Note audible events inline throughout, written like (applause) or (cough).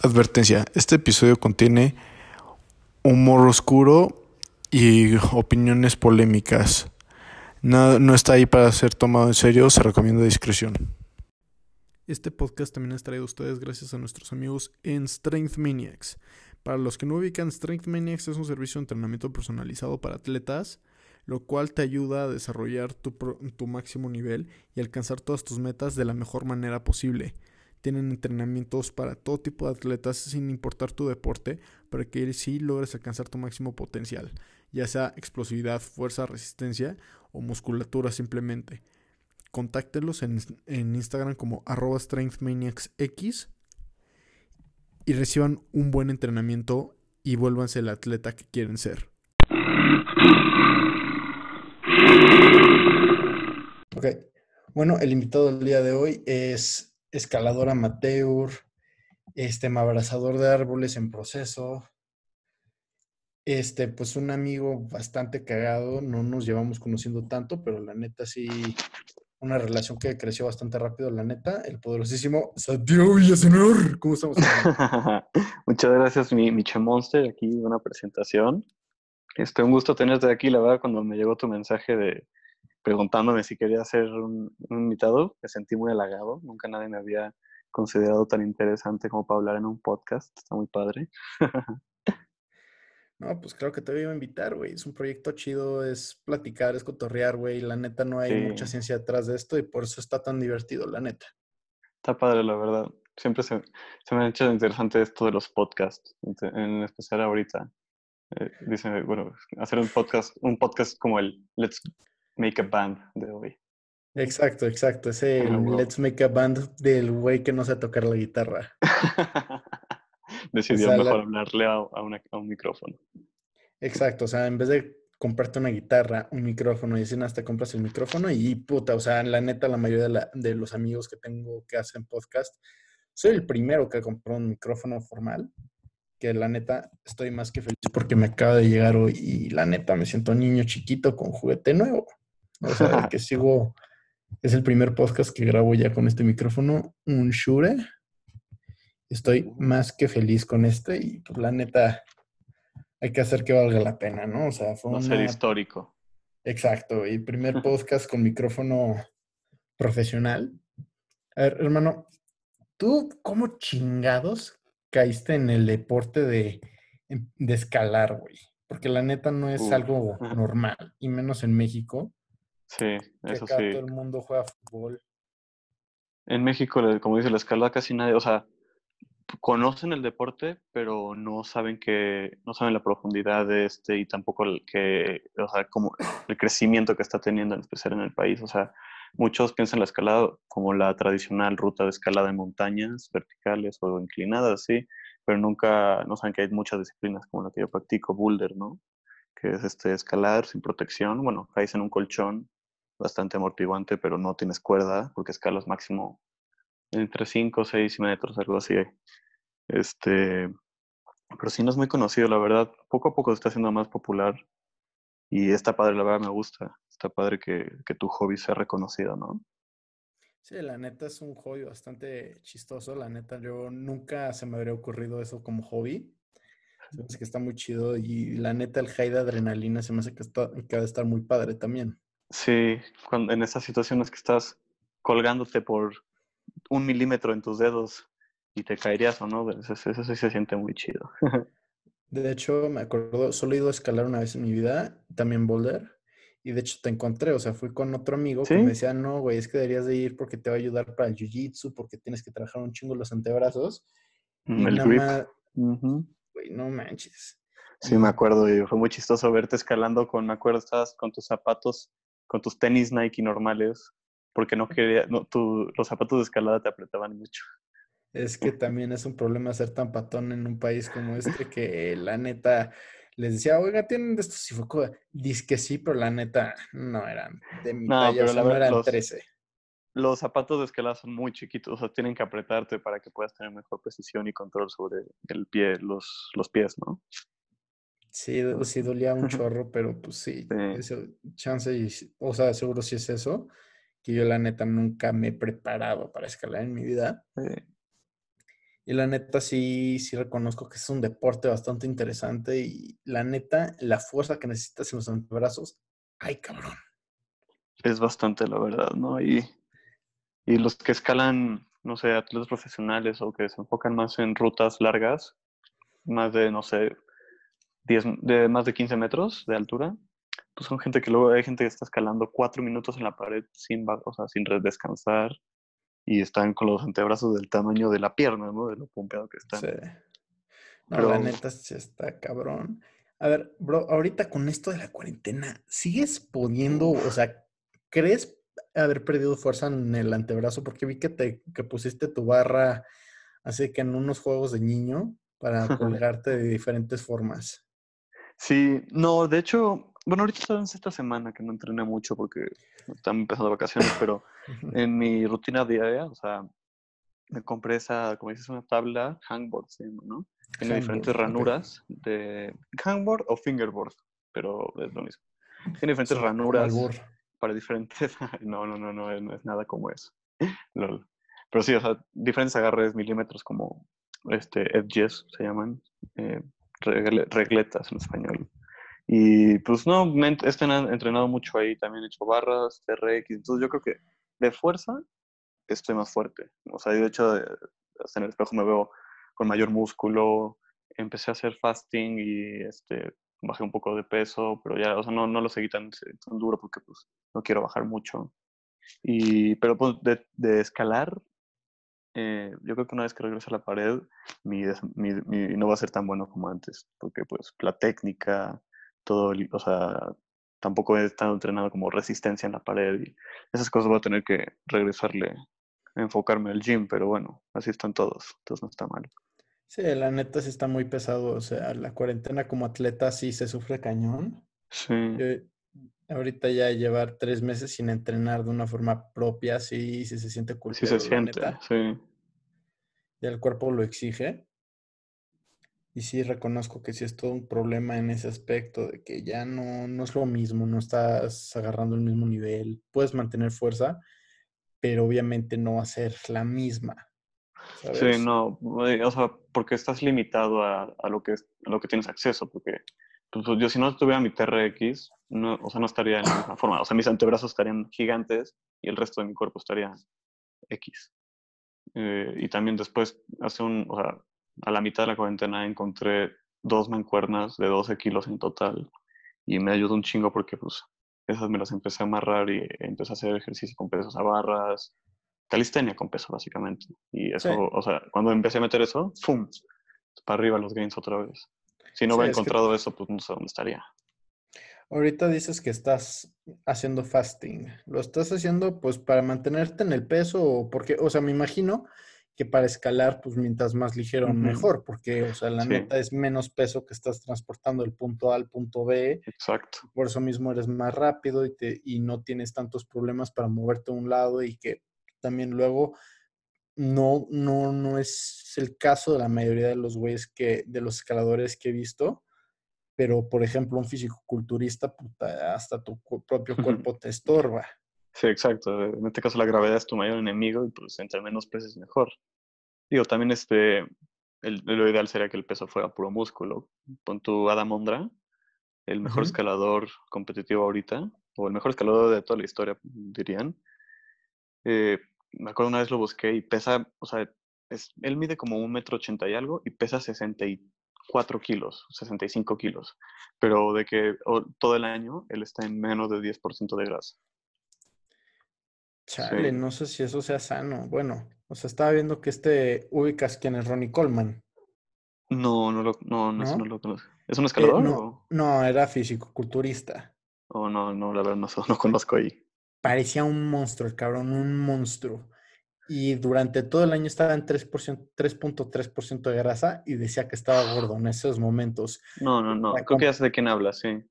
Advertencia, este episodio contiene humor oscuro y opiniones polémicas. No, no está ahí para ser tomado en serio, se recomienda discreción. Este podcast también es traído a ustedes gracias a nuestros amigos en Strength Maniacs. Para los que no ubican, Strength Maniacs es un servicio de entrenamiento personalizado para atletas, lo cual te ayuda a desarrollar tu, tu máximo nivel y alcanzar todas tus metas de la mejor manera posible. Tienen entrenamientos para todo tipo de atletas sin importar tu deporte, para que sí logres alcanzar tu máximo potencial, ya sea explosividad, fuerza, resistencia o musculatura simplemente. Contáctelos en, en Instagram como arroba strengthmaniacsx y reciban un buen entrenamiento y vuélvanse el atleta que quieren ser. Ok, bueno, el invitado del día de hoy es escalador amateur, este, abrazador de árboles en proceso. Este, pues un amigo bastante cagado, no nos llevamos conociendo tanto, pero la neta sí, una relación que creció bastante rápido, la neta, el poderosísimo Sadio Villaseñor. ¿Cómo estamos? (laughs) Muchas gracias, mi Miche Monster, aquí una presentación. Este, un gusto tenerte aquí, la verdad, cuando me llegó tu mensaje de, preguntándome si quería ser un, invitado. Me sentí muy halagado. Nunca nadie me había considerado tan interesante como para hablar en un podcast. Está muy padre. (laughs) No, pues claro que te voy a invitar, güey. Es un proyecto chido, es platicar, es cotorrear, güey. La neta no hay mucha ciencia detrás de esto y por eso está tan divertido, la neta. Está padre, la verdad. Siempre se, me ha hecho interesante esto de los podcasts, en especial ahorita. Eh, dice, bueno, hacer un podcast, un podcast como el Let's Make a Band de hoy. Exacto, exacto. Ese Let's Make a Band del güey que no sabe tocar la guitarra. (laughs) Decidió mejor hablarle a, un micrófono. Exacto, o sea, en vez de comprarte una guitarra, un micrófono y dicen hasta compras el micrófono y puta, o sea, la neta, la mayoría de, de los amigos que tengo que hacen podcast, soy el primero que compró un micrófono formal, que la neta estoy más que feliz porque me acaba de llegar hoy y la neta me siento niño chiquito con juguete nuevo. O sea, (laughs) que sigo, es el primer podcast que grabo ya con este micrófono, un Shure. Estoy más que feliz con este y pues la neta hay que hacer que valga la pena, ¿no? O sea, fue un ser histórico. Exacto, y primer (laughs) podcast con micrófono profesional. A ver, hermano, ¿tú cómo chingados caíste en el deporte de, de escalar, güey? Porque la neta no es algo (laughs) normal, y menos en México. Sí, eso acá sí. Todo el mundo juega fútbol. En México, como dice la escalada, casi nadie, o sea, conocen el deporte, pero no saben que, no saben la profundidad de este y tampoco el que, o sea, como el crecimiento que está teniendo, en especial en el país. O sea, muchos piensan la escalada como la tradicional ruta de escalada en montañas verticales o inclinadas, sí, pero nunca, no saben que hay muchas disciplinas como la que yo practico, boulder, ¿no? Que es este escalar sin protección, bueno, caes en un colchón bastante amortiguante, pero no tienes cuerda porque escalas máximo entre 5 o 6 metros, algo así. Este, pero sí no es muy conocido, la verdad. Poco a poco se está haciendo más popular y está padre, la verdad me gusta. Está padre que, que tu hobby sea reconocido, ¿no? Sí, la neta es un hobby bastante chistoso. La neta, yo nunca se me habría ocurrido eso como hobby. Se me hace que está muy chido y la neta, el high de adrenalina se me hace que, está, que ha de estar muy padre también. Sí, cuando, en esas situaciones que estás colgándote por un milímetro en tus dedos y te caerías o no, eso, eso sí se siente muy chido. (laughs) De hecho, me acuerdo, solo he ido a escalar una vez en mi vida, también boulder, y de hecho te encontré, o sea, fui con otro amigo que me decía, no, güey, es que deberías de ir porque te va a ayudar para el jiu-jitsu, porque tienes que trabajar un chingo los antebrazos. Mm, el grip. Güey, no manches. Sí, me acuerdo, y fue muy chistoso verte escalando con, me acuerdo, estabas con tus zapatos con tus tenis Nike normales, porque no quería, no, tu, los zapatos de escalada te apretaban mucho. Es que también es un problema ser tan patón en un país como este que la neta les decía, oiga, tienen de estos fue dice que sí, pero la neta no eran de mi no, talla, pero no eran los, 13. Los zapatos de escalada son muy chiquitos, o sea, tienen que apretarte para que puedas tener mejor precisión y control sobre el pie, los, los pies, ¿no? Sí, sí dolía un chorro, pero pues sí, chance, y, o sea, seguro sí es eso, que yo la neta nunca me he preparado para escalar en mi vida. Y la neta sí, sí reconozco que es un deporte bastante interesante y la neta, la fuerza que necesitas en los antebrazos, ay cabrón. Es bastante, la verdad, ¿no? Y, y los que escalan, no sé, atletas profesionales o que se enfocan más en rutas largas, más de, no sé, 10, de más de 15 metros de altura, pues son gente que luego hay gente que está escalando cuatro minutos en la pared sin, o sea, sin descansar y están con los antebrazos del tamaño de la pierna, ¿no? De lo pompeado que están. Sí. No, la neta sí está cabrón. A ver, bro, ahorita con esto de la cuarentena, ¿sigues pudiendo, o sea, crees haber perdido fuerza en el antebrazo? Porque vi que te que pusiste tu barra así que en unos juegos de niño para (laughs) colgarte de diferentes formas. Sí, no, de hecho, bueno, ahorita estamos esta semana que no entrené mucho porque están empezando vacaciones, pero en mi rutina diaria, o sea, me compré esa, como dices, una tabla hangboard, ¿no? Tiene diferentes ranuras de hangboard o fingerboard, pero es lo mismo. Tiene diferentes ranuras para diferentes. (laughs) no, no, no, no, no es nada como eso. (laughs) Pero sí, o sea, diferentes agarres milímetros como este edges se llaman, eh, regletas en español. Y pues no, me he entrenado mucho ahí, también he hecho barras, TRX, entonces yo creo que de fuerza estoy más fuerte. O sea, de hecho, hasta en el espejo me veo con mayor músculo, empecé a hacer fasting y este, bajé un poco de peso, pero ya, o sea, no, no lo seguí tan, tan duro porque pues no quiero bajar mucho. Y, pero pues de, de escalar, eh, yo creo que una vez que regrese a la pared, mi, mi, mi, no va a ser tan bueno como antes, porque pues la técnica, todo, o sea, tampoco he estado entrenado como resistencia en la pared y esas cosas voy a tener que regresarle, enfocarme al gym, pero bueno, así están todos, entonces no está mal. Sí, la neta sí está muy pesado, o sea, la cuarentena como atleta sí se sufre cañón. Sí. ahorita ya llevar tres meses sin entrenar de una forma propia, sí, sí se siente culpable. Sí se siente, sí. Ya el cuerpo lo exige. Y sí reconozco que sí es todo un problema en ese aspecto, de que ya no, no es lo mismo, no estás agarrando el mismo nivel, puedes mantener fuerza, pero obviamente no va a ser la misma. Sí, no, o sea, porque estás limitado a, a lo, que, a lo que tienes acceso, porque pues, pues, yo si no tuviera mi TRX, no, o sea, no estaría en la misma forma, o sea, mis antebrazos estarían gigantes y el resto de mi cuerpo estaría X. Eh, y también después, hace un, o sea, a la mitad de la cuarentena encontré dos mancuernas de 12 kilos en total y me ayudó un chingo porque pues esas me las empecé a amarrar y empecé a hacer ejercicio con pesos a barras, calistenia con peso básicamente. Y eso, o sea, cuando empecé a meter eso, ¡fum! Para arriba los gains otra vez. Si no hubiera encontrado eso, pues no sé dónde estaría. Ahorita dices que estás haciendo fasting. ¿Lo estás haciendo pues para mantenerte en el peso o porque, o sea, me imagino que para escalar, pues mientras más ligero, mejor, porque, o sea, la neta es menos peso que estás transportando del punto A al punto B. Exacto. Por eso mismo eres más rápido y, te, y no tienes tantos problemas para moverte a un lado y que también luego no, no, no es el caso de la mayoría de los güeyes que, de los escaladores que he visto, pero por ejemplo un fisicoculturista, puta, hasta tu propio cuerpo te estorba. Sí, exacto. En este caso la gravedad es tu mayor enemigo y pues entre menos pesos mejor. Digo, también este, el, lo ideal sería que el peso fuera puro músculo. Pon tu Adam Ondra, el mejor escalador competitivo ahorita, o el mejor escalador de toda la historia, dirían. Eh, me acuerdo una vez lo busqué y pesa, o sea, es, él mide como un metro ochenta y algo y pesa 64 kilos, 65 kilos. Pero de que todo el año él está en menos de 10% de grasa. Chale, no sé si eso sea sano. Bueno, o sea, estaba viendo que este ubicas quién es Ronnie Coleman. No, no lo, no, no, ¿No? lo conozco. ¿Es un eh, escalador? no, no, era físico-culturista. Oh, no, no, la verdad no, (laughs) no conozco ahí. Parecía un monstruo, el cabrón, un monstruo. Y durante todo el año estaba en 3.3% de grasa y decía que estaba gordo en esos momentos. No, no, no. Creo que ya sé de quién habla, sí.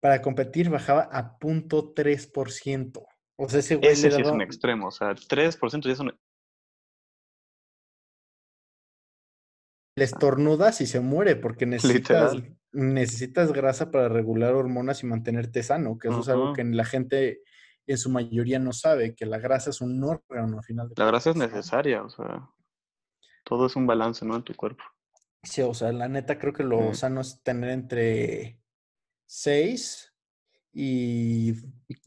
Para competir bajaba a 0.3%. O sea, ese güey. Ese sí es un extremo, o sea, 3% ya es un. Le estornudas y se muere porque (laughs) necesitas, necesitas grasa para regular hormonas y mantenerte sano, que eso es algo que la gente en su mayoría no sabe, que la grasa es un órgano al final. De la grasa es necesaria, o sea, todo es un balance, ¿no? En tu cuerpo. Sí, o sea, la neta creo que lo Mm. sano es tener entre 6 y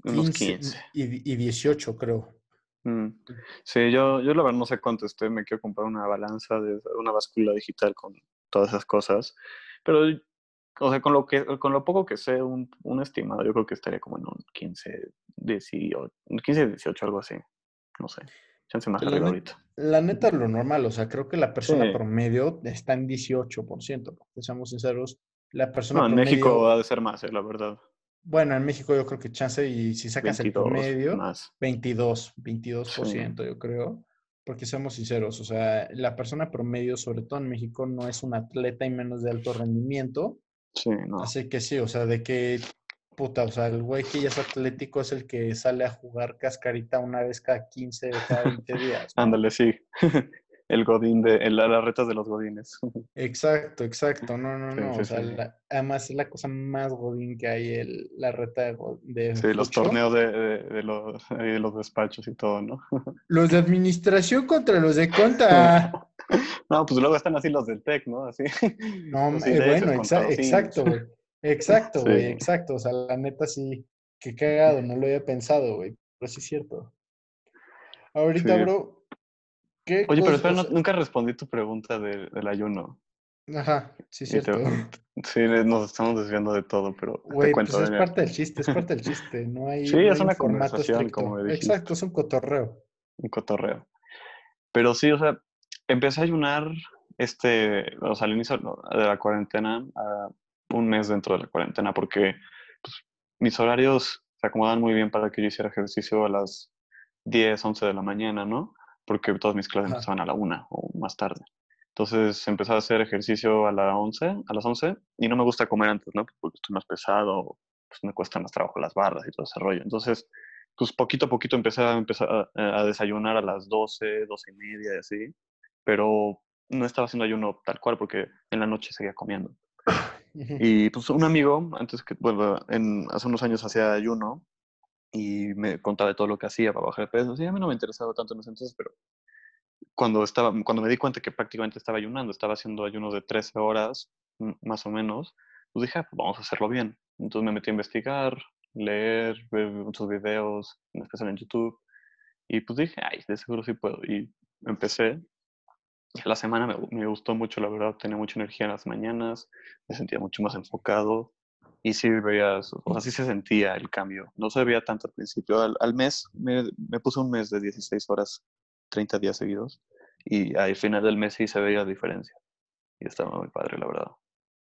Unos 15 15. y, y 18, creo. Mm. Sí, yo, yo la verdad no sé cuánto esté, me quiero comprar una balanza, de, una báscula digital con todas esas cosas, pero, o sea, con lo, que, con lo poco que sé, un, un estimado, yo creo que estaría como en un 15, 18, un 15, 18, algo así, no sé, chance más La arriba ahorita. La neta, lo normal, o sea, creo que la persona Sí. promedio está en 18%, porque seamos sinceros, la persona No, en promedio, México ha de ser más, eh, la verdad, bueno, en México yo creo que chance y si sacas el 22 promedio, más. 22, 22%, yo creo, porque seamos sinceros, o sea, la persona promedio, sobre todo en México, no es un atleta y menos de alto rendimiento, Sí, no. así que sí, o sea, de que, puta, o sea, el güey que ya es atlético es el que sale a jugar cascarita una vez cada 15 o cada 20 días. Ándale, sí. (laughs) El godín de, el, las retas de los godines. (laughs) Exacto, exacto, no, no, no, sí, o sea, sí. la- además es la cosa más godín que hay, el, la reta de, Sí, los torneos de, de, de los, de los despachos y todo, ¿no? (laughs) Los de administración contra los de conta. (laughs) No, pues luego están así los del TEC, ¿no? Así. No, eh, ingleses bueno, exa- exacto, güey. Exacto, güey, exacto. O sea, la neta sí, qué cagado, no lo había pensado, güey, pero sí es cierto. Ahorita, bro, ¿qué Oye, pero espera, no- nunca respondí tu pregunta de- del ayuno. Ajá, sí te- cierto. (laughs) sí, nos estamos desviando de todo, pero te cuento. pues es parte del chiste, es parte del chiste. No hay, Sí, no es hay una conversación, estricto. como me dijiste. Exacto, es un cotorreo. un cotorreo. Pero sí, o sea, empecé a ayunar este, o sea, al inicio de la cuarentena, a un mes dentro de la cuarentena, porque pues, mis horarios se acomodan muy bien para que yo hiciera ejercicio a las 10, 11 de la mañana, ¿no? Porque todas mis clases Ajá. empezaban a la 1 o más tarde. Entonces empecé a hacer ejercicio a las 11, a las 11 y no me gusta comer antes, ¿no? Porque estoy más pesado, pues me cuesta más trabajo las barras y todo ese rollo. Entonces, pues poquito a poquito empecé a, empezar a, a desayunar a las 12, 12 y media y así, pero no estaba haciendo ayuno tal cual porque en la noche seguía comiendo. Y pues un amigo, antes que, bueno, en, hace unos años hacía ayuno y me contaba de todo lo que hacía para bajar peso. Sí, a mí no me interesaba tanto en ese entonces, pero cuando, estaba, cuando me di cuenta que prácticamente estaba ayunando, estaba haciendo ayunos de 13 horas, más o menos, pues dije, "Ah, pues vamos a hacerlo bien. Entonces me metí a investigar, leer, ver muchos videos, en especial en YouTube, y pues dije, ay, de seguro sí puedo. Y empecé. La semana me, me gustó mucho, la verdad, tenía mucha energía en las mañanas, me sentía mucho más enfocado y sí veías, o sea, sí se sentía el cambio. No se veía tanto al principio. Al, al mes, me, me puse un mes de 16 horas, 30 días seguidos y al final del mes sí se veía la diferencia. Y estaba muy padre, la verdad.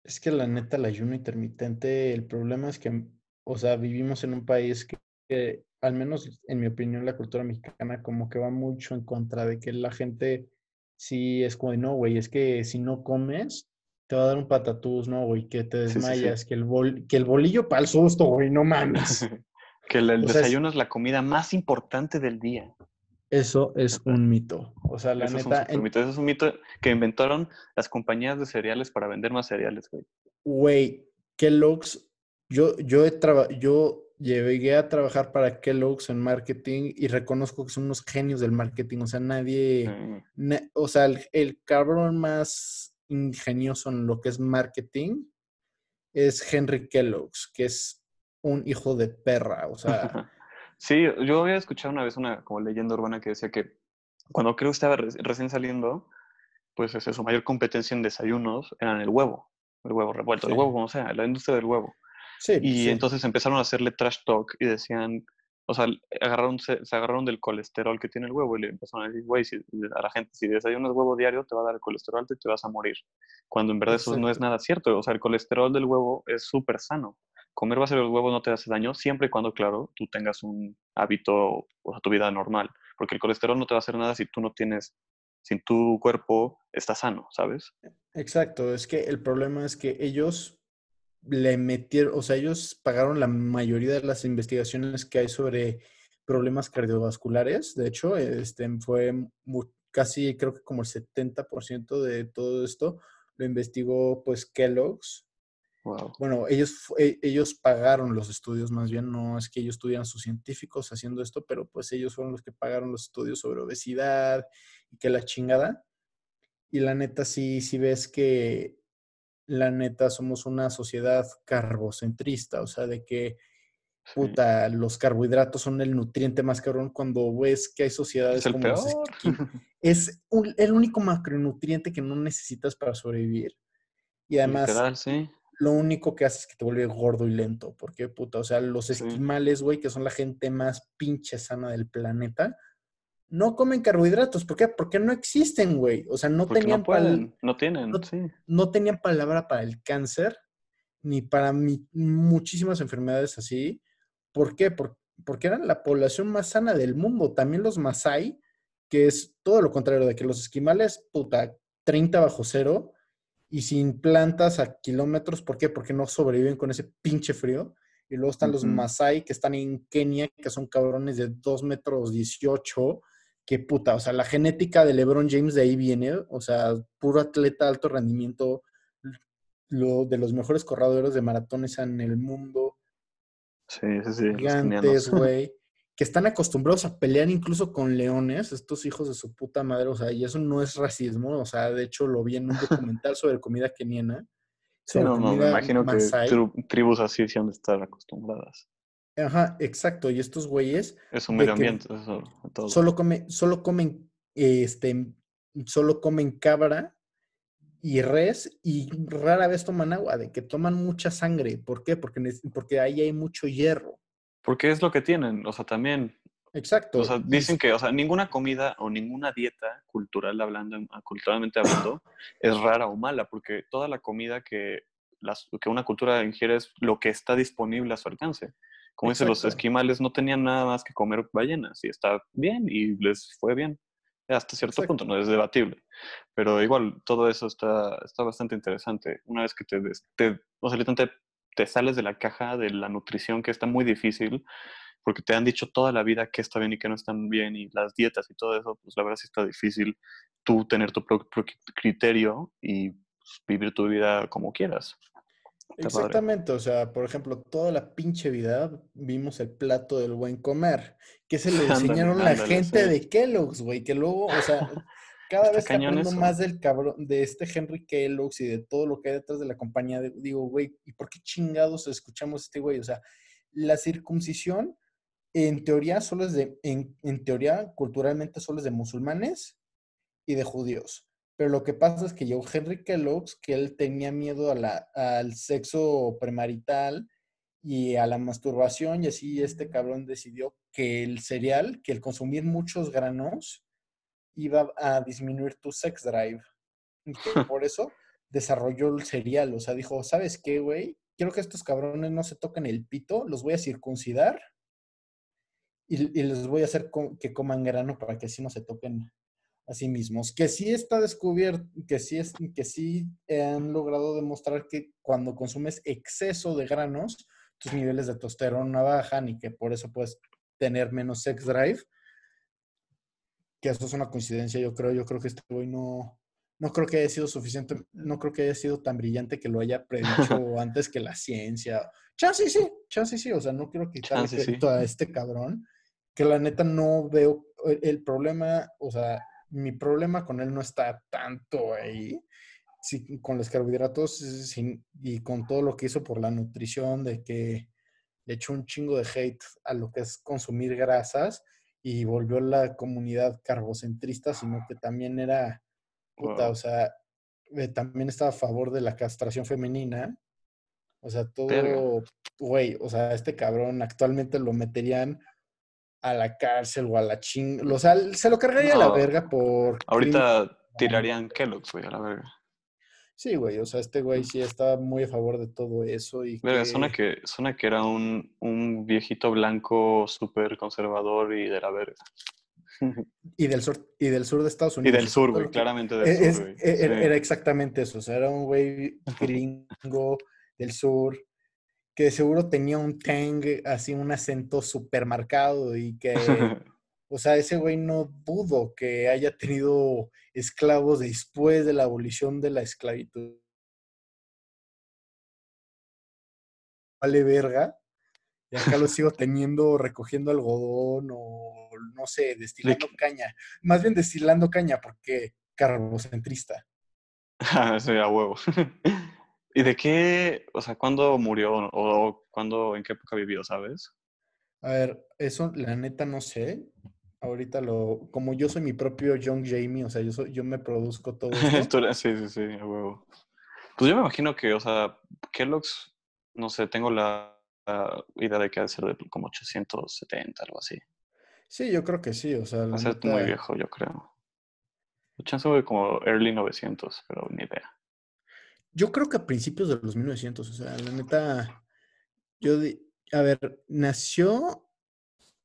Es que la neta, el ayuno intermitente, el problema es que, o sea, vivimos en un país que, que, al menos en mi opinión, la cultura mexicana como que va mucho en contra de que la gente sí es como no, güey, es que si no comes, te va a dar un patatús, no, güey, que te Sí, sí, sí. desmayas, Que, el bol, que el bolillo para el susto, güey, no mames. (laughs) que el, desayuno es la comida más importante del día. Eso es un mito. O sea, la Eso es un neta, en- mito. Eso es un mito que inventaron las compañías de cereales para vender más cereales, güey. Güey, Kellogg's, yo, yo, he traba- yo llegué a trabajar para Kellogg's en marketing y reconozco que son unos genios del marketing. O sea, nadie, Mm, na- o sea, el, el cabrón más ingenioso en lo que es marketing es Henry Kellogg's, que es un hijo de perra. O sea, (laughs) Sí, yo había escuchado una vez una como leyenda urbana que decía que cuando creo que estaba re- recién saliendo, pues ese, su mayor competencia en desayunos era en el huevo, el huevo revuelto, el huevo como sea, la industria del huevo. sí, Y sí, entonces empezaron a hacerle trash talk y decían, o sea, agarraron, se, se agarraron del colesterol que tiene el huevo y le empezaron a decir, güey, si, a la gente, si desayunas huevo diario te va a dar el colesterol alto y te vas a morir. Cuando en verdad eso no es nada cierto. O sea, el colesterol del huevo es súper sano. Comer base de los huevos no te hace daño siempre y cuando, claro, tú tengas un hábito, o sea, tu vida normal. Porque el colesterol no te va a hacer nada si tú no tienes, si tu cuerpo está sano, ¿sabes? Exacto, es que el problema es que ellos le metieron, o sea, ellos pagaron la mayoría de las investigaciones que hay sobre problemas cardiovasculares. De hecho, este fue mu- casi, creo que como el 70% de todo esto lo investigó pues Kellogg's. Wow. Bueno, ellos, e- ellos pagaron los estudios, más bien no es que ellos tuvieran sus científicos haciendo esto, pero pues ellos fueron los que pagaron los estudios sobre obesidad y que la chingada. Y la neta, sí, sí ves que la neta somos una sociedad carbocentrista, o sea, de que puta, los carbohidratos son el nutriente más cabrón cuando ves que hay sociedades Es el como peor. (laughs) es un- el único macronutriente que no necesitas para sobrevivir. Y además, Literal, sí. lo único que hace es que te vuelve gordo y lento. Porque, puta, o sea, los esquimales, güey, que son la gente más pinche sana del planeta, no comen carbohidratos. ¿Por qué? Porque no existen, güey. O sea, no Porque tenían no pal- pueden, no tienen, no- sí. no tenían palabra para el cáncer ni para mi- muchísimas enfermedades así. ¿Por qué? Por- porque eran la población más sana del mundo. También los Masai, que es todo lo contrario de que los esquimales, puta, 30 bajo cero y sin plantas a kilómetros. ¿Por qué? Porque no sobreviven con ese pinche frío. Y luego están los. Masai, que están en Kenia, que son cabrones de 2 metros 18. Que puta, o sea, la genética de LeBron James de ahí viene. O sea, puro atleta, alto rendimiento, lo, de los mejores corredores de maratones en el mundo Sí, sí, sí. gigantes, (laughs) güey, que están acostumbrados a pelear incluso con leones, estos hijos de su puta madre, o sea, y eso no es racismo, o sea, de hecho lo vi en un (laughs) documental sobre comida keniana. Sí, no, no, me imagino que tribus así sí han de estar acostumbradas. Ajá, exacto, y estos güeyes Es un medio que ambiente, eso, todo. solo, come, solo comen, este, solo comen cabra y res y rara vez toman agua, de que toman mucha sangre. ¿Por qué? Porque, porque ahí hay mucho hierro. Porque es lo que tienen, o sea, también, Exacto. o sea, dicen que, o sea, ninguna comida o ninguna dieta cultural hablando, ah, culturalmente hablando, es rara o mala, porque toda la comida que, las, que una cultura ingiere es lo que está disponible a su alcance. Como dicen, los esquimales no tenían nada más que comer ballenas y está bien y les fue bien. Hasta cierto Exacto. punto, no es debatible. Pero igual, todo eso está, está bastante interesante. Una vez que te, te, o sea, literalmente te sales de la caja de la nutrición, que está muy difícil, porque te han dicho toda la vida qué está bien y qué no está bien, y las dietas y todo eso, pues la verdad sí está difícil tú tener tu propio criterio y pues, vivir tu vida como quieras. Exactamente, o sea, por ejemplo, toda la pinche vida vimos el plato del buen comer, que se le (laughs) enseñaron la ándale, gente sí. de Kellogg's, güey, que luego, o sea, (laughs) cada vez que aprendo eso. más del cabrón, de este Henry Kellogg's y de todo lo que hay detrás de la compañía, de- digo, güey, ¿y por qué chingados escuchamos a este güey? O sea, la circuncisión, en teoría, solo es de, en, en teoría, culturalmente solo es de musulmanes y de judíos. Pero lo que pasa es que llegó Henry Kellogg's, que él tenía miedo a la, al sexo premarital y a la masturbación, y así este cabrón decidió que el cereal, que el consumir muchos granos, iba a disminuir tu sex drive. Y (laughs) por eso desarrolló el cereal. O sea, dijo, ¿sabes qué, güey? Quiero que estos cabrones no se toquen el pito, los voy a circuncidar y, y les voy a hacer que coman grano para que así no se toquen a sí mismos. Que sí está descubierto, que sí, es, que sí han logrado demostrar que cuando consumes exceso de granos, tus niveles de testosterona bajan y que por eso puedes tener menos sex drive. Que eso es una coincidencia, yo creo. Yo creo que este güey no, no creo que haya sido suficiente, no creo que haya sido tan brillante que lo haya predicho (laughs) antes que la ciencia. Chance sí, chance sí, o sea, no quiero quitarle sí. a este cabrón, que la neta no veo el, el problema, o sea, mi problema con él no está tanto ahí, sí, con los carbohidratos sin- y con todo lo que hizo por la nutrición, de que le echó un chingo de hate a lo que es consumir grasas y volvió la comunidad carbocentrista, sino que también era, puta, Wow. o sea, eh, también estaba a favor de la castración femenina. O sea, todo, güey, o sea, este cabrón actualmente lo meterían a la cárcel o a la ching... O sea, se lo cargaría a la verga por... crimen- Ahorita tirarían Kellogg's, güey, a la verga. Sí, güey, o sea, este güey sí estaba muy a favor de todo eso y Verga, que... suena que, suena que era un, un viejito blanco súper conservador y de la verga. (laughs) Y del sur, y del sur de Estados Y Unidos. del sur, güey, claramente del Es- sur, güey. e- era, Sí. era exactamente eso, o sea, era un güey (laughs) gringo del sur que seguro tenía un tang, así un acento súper marcado y que, (laughs) o sea, ese güey no dudo que haya tenido esclavos después de la abolición de la esclavitud. Vale verga. Y acá lo sigo teniendo recogiendo algodón o, no sé, destilando caña. Más bien destilando caña porque carbocentrista. (laughs) Ah, sí, a huevo. (laughs) ¿Y de qué, o sea, cuándo murió o cuándo, en qué época vivió, sabes? A ver, eso la neta no sé. Ahorita lo, como yo soy mi propio Young Jamie, o sea, yo, soy, yo me produzco todo (laughs) esto. sí, sí, sí, a huevo. Pues yo me imagino que, o sea, Kellogg's, no sé, tengo la, idea de que ha de ser de como 870, algo así. Sí, yo creo que sí, o sea. Va a ser muy viejo, yo creo. Chance de como early 900, pero ni idea. Yo creo que a principios de los 1900, o sea, la neta, yo, a ver, nació,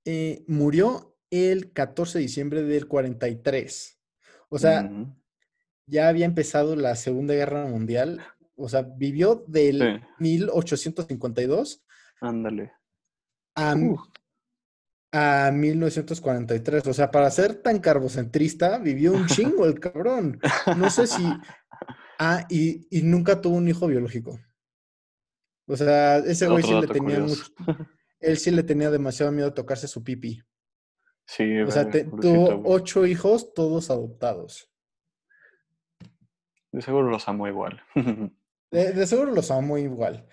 eh, murió el 14 de diciembre del 43. O sea, ya había empezado la Segunda Guerra Mundial. O sea, vivió del 1852. Ándale. A, a 1943. O sea, para ser tan carbocentrista, vivió un (laughs) chingo el cabrón. No sé si. Ah, y, y nunca tuvo un hijo biológico. O sea, ese güey sí le tenía mucho. Él sí le tenía demasiado miedo a tocarse su pipi. Sí, O sea, tuvo ocho hijos, todos adoptados. De seguro los amo igual. (laughs) De, seguro los amo igual.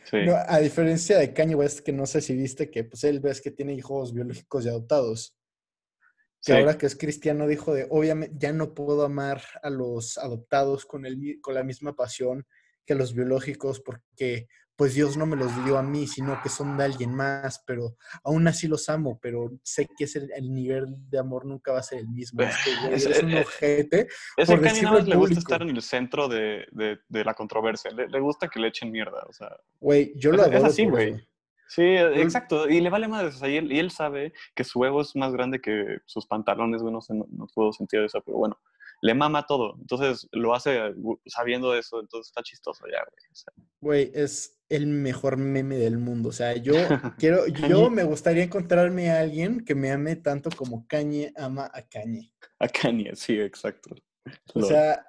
a diferencia de Kanye West, que no sé si viste que pues él ves que tiene hijos biológicos y adoptados. Que ahora que es cristiano dijo de, obviamente, ya no puedo amar a los adoptados con, el, con la misma pasión que a los biológicos porque pues Dios no me los dio a mí, sino que son de alguien más, pero aún así los amo, pero sé que es el, nivel de amor nunca va a ser el mismo. (laughs) Es, es, un eh, ojete. Ese por le gusta estar en el centro de, la controversia, le, gusta que le echen mierda, o sea. Güey, yo lo adoro. Es así, güey. Sí, exacto. Y le vale más. O sea, y él, sabe que su ego es más grande que sus pantalones, güey. No, sé, no, no puedo sentir eso, pero bueno le mama todo. Entonces lo hace sabiendo eso, entonces está chistoso ya, güey. Güey, es el mejor meme del mundo. O sea, yo (laughs) quiero, yo me gustaría encontrarme a alguien que me ame tanto como Kanye ama a Kanye. A Kanye, sí, exacto. O sea,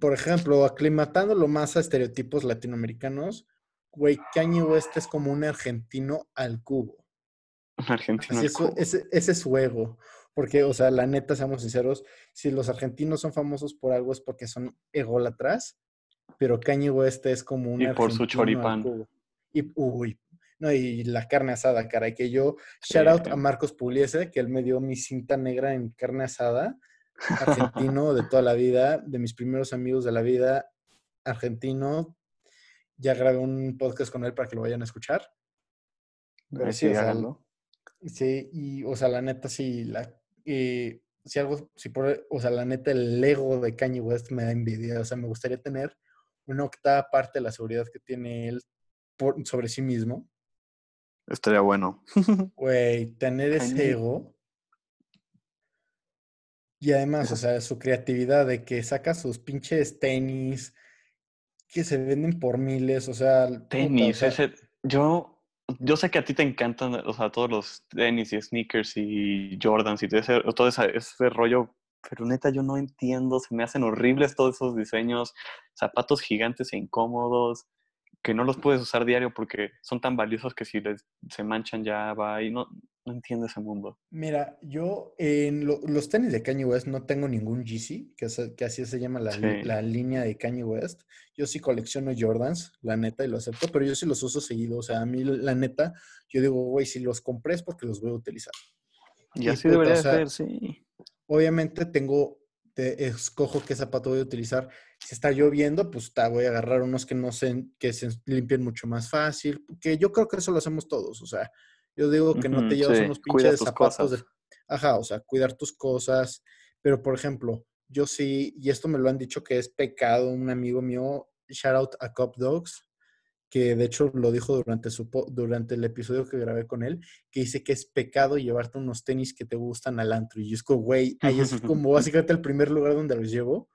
por ejemplo, aclimatándolo más a estereotipos latinoamericanos, güey, Kanye West es como un argentino al cubo. Un argentino al cubo. ese es su ego. Porque, o sea, la neta, seamos sinceros, si los argentinos son famosos por algo es porque son ególatras, pero Kanye West es como un Y por su choripán. Y, uy, no, y la carne asada, caray, que yo, shout out a Marcos Puliese, que él me dio mi cinta negra en carne asada, (laughs) argentino de toda la vida, de mis primeros amigos de la vida, argentino. Ya grabé un podcast con él para que lo vayan a escuchar. Pero sí, sí, y, o sea, la neta, sí, la, y si algo, si por, o sea, la neta, el ego de Kanye West me da envidia. O sea, me gustaría tener una octava parte de la seguridad que tiene él por, sobre sí mismo. Estaría bueno. (laughs) Güey, tener ese ego. Y además, o sea, su creatividad de que saca sus pinches tenis que se venden por miles, o sea. Tenis, ese. Yo yo sé que a ti te encantan, o sea, todos los tenis y sneakers y Jordans y todo ese, todo ese, rollo, pero neta yo no entiendo, se me hacen horribles todos esos diseños, zapatos gigantes e incómodos, que no los puedes usar diario porque son tan valiosos que si les, se manchan ya va y no, no entiendo ese mundo. Mira, yo en los tenis de Kanye West no tengo ningún GC, que, que así se llama la, la, línea de Kanye West. Yo sí colecciono Jordans, la neta, y lo acepto, pero yo sí los uso seguido. O sea, a mí, la neta, yo digo, güey, si los compré es porque los voy a utilizar. Y, así debería ser, sí. Obviamente tengo, te escojo qué zapato voy a utilizar. Si está lloviendo, pues ta, voy a agarrar unos que no se, que se limpien mucho más fácil, que yo creo que eso lo hacemos todos. O sea, yo digo que no te llevas unos pinches zapatos de... Ajá, o sea, cuidar tus cosas. Pero, por ejemplo, yo sí, y esto me lo han dicho que es pecado, un amigo mío, shout out a Cop Dogs, que de hecho lo dijo durante, su, durante el episodio que grabé con él, que dice que es pecado llevarte unos tenis que te gustan al antro. Y yo es como, güey, ahí es (laughs) como básicamente el primer lugar donde los llevo.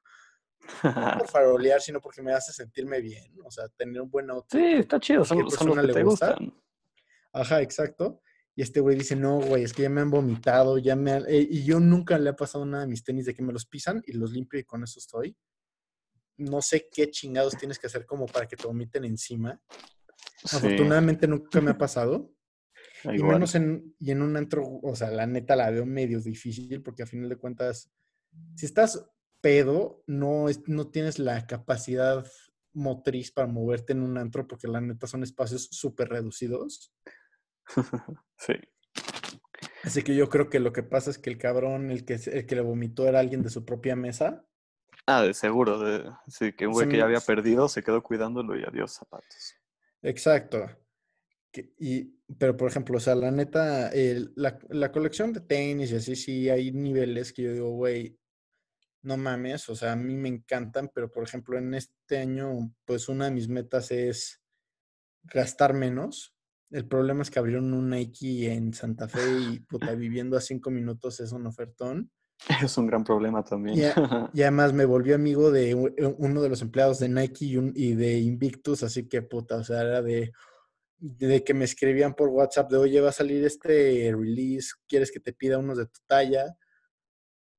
No por farolear, sino porque me hace sentirme bien. O sea, tener un buen outfit. Sí, está chido, son, son los que te gustan. Ajá, exacto. Y este güey dice, no, güey, es que ya me han vomitado, ya me han... Eh", y yo nunca le ha pasado nada a mis tenis de que me los pisan y los limpio y con eso estoy. No sé qué chingados tienes que hacer como para que te vomiten encima. Afortunadamente nunca me ha pasado. (laughs) y menos en, y en un antro, o sea, la neta la veo medio difícil porque a final de cuentas, si estás pedo, no, es, no tienes la capacidad motriz para moverte en un antro porque la neta son espacios súper reducidos. (laughs) sí. Así que yo creo que lo que pasa es que el cabrón, el que, el que le vomitó era alguien de su propia mesa. Ah, de seguro. De, sí, que un güey que ya había perdido se quedó cuidándolo y adiós zapatos. Exacto. y, pero, por ejemplo, o sea, la neta, la, la, colección de tenis y así, sí hay niveles que yo digo, güey, no mames, o sea, a mí me encantan, pero, por ejemplo, en este año, pues una de mis metas es gastar menos. El problema es que abrieron un Nike en Santa Fe y puta, (laughs) viviendo a cinco minutos es un ofertón. Es un gran problema también. Y, (laughs) además me volvió amigo de eh, uno de los empleados de Nike y, de Invictus, así que puta, o sea, era de, de que me escribían por WhatsApp de, oye, va a salir este release, ¿quieres que te pida unos de tu talla?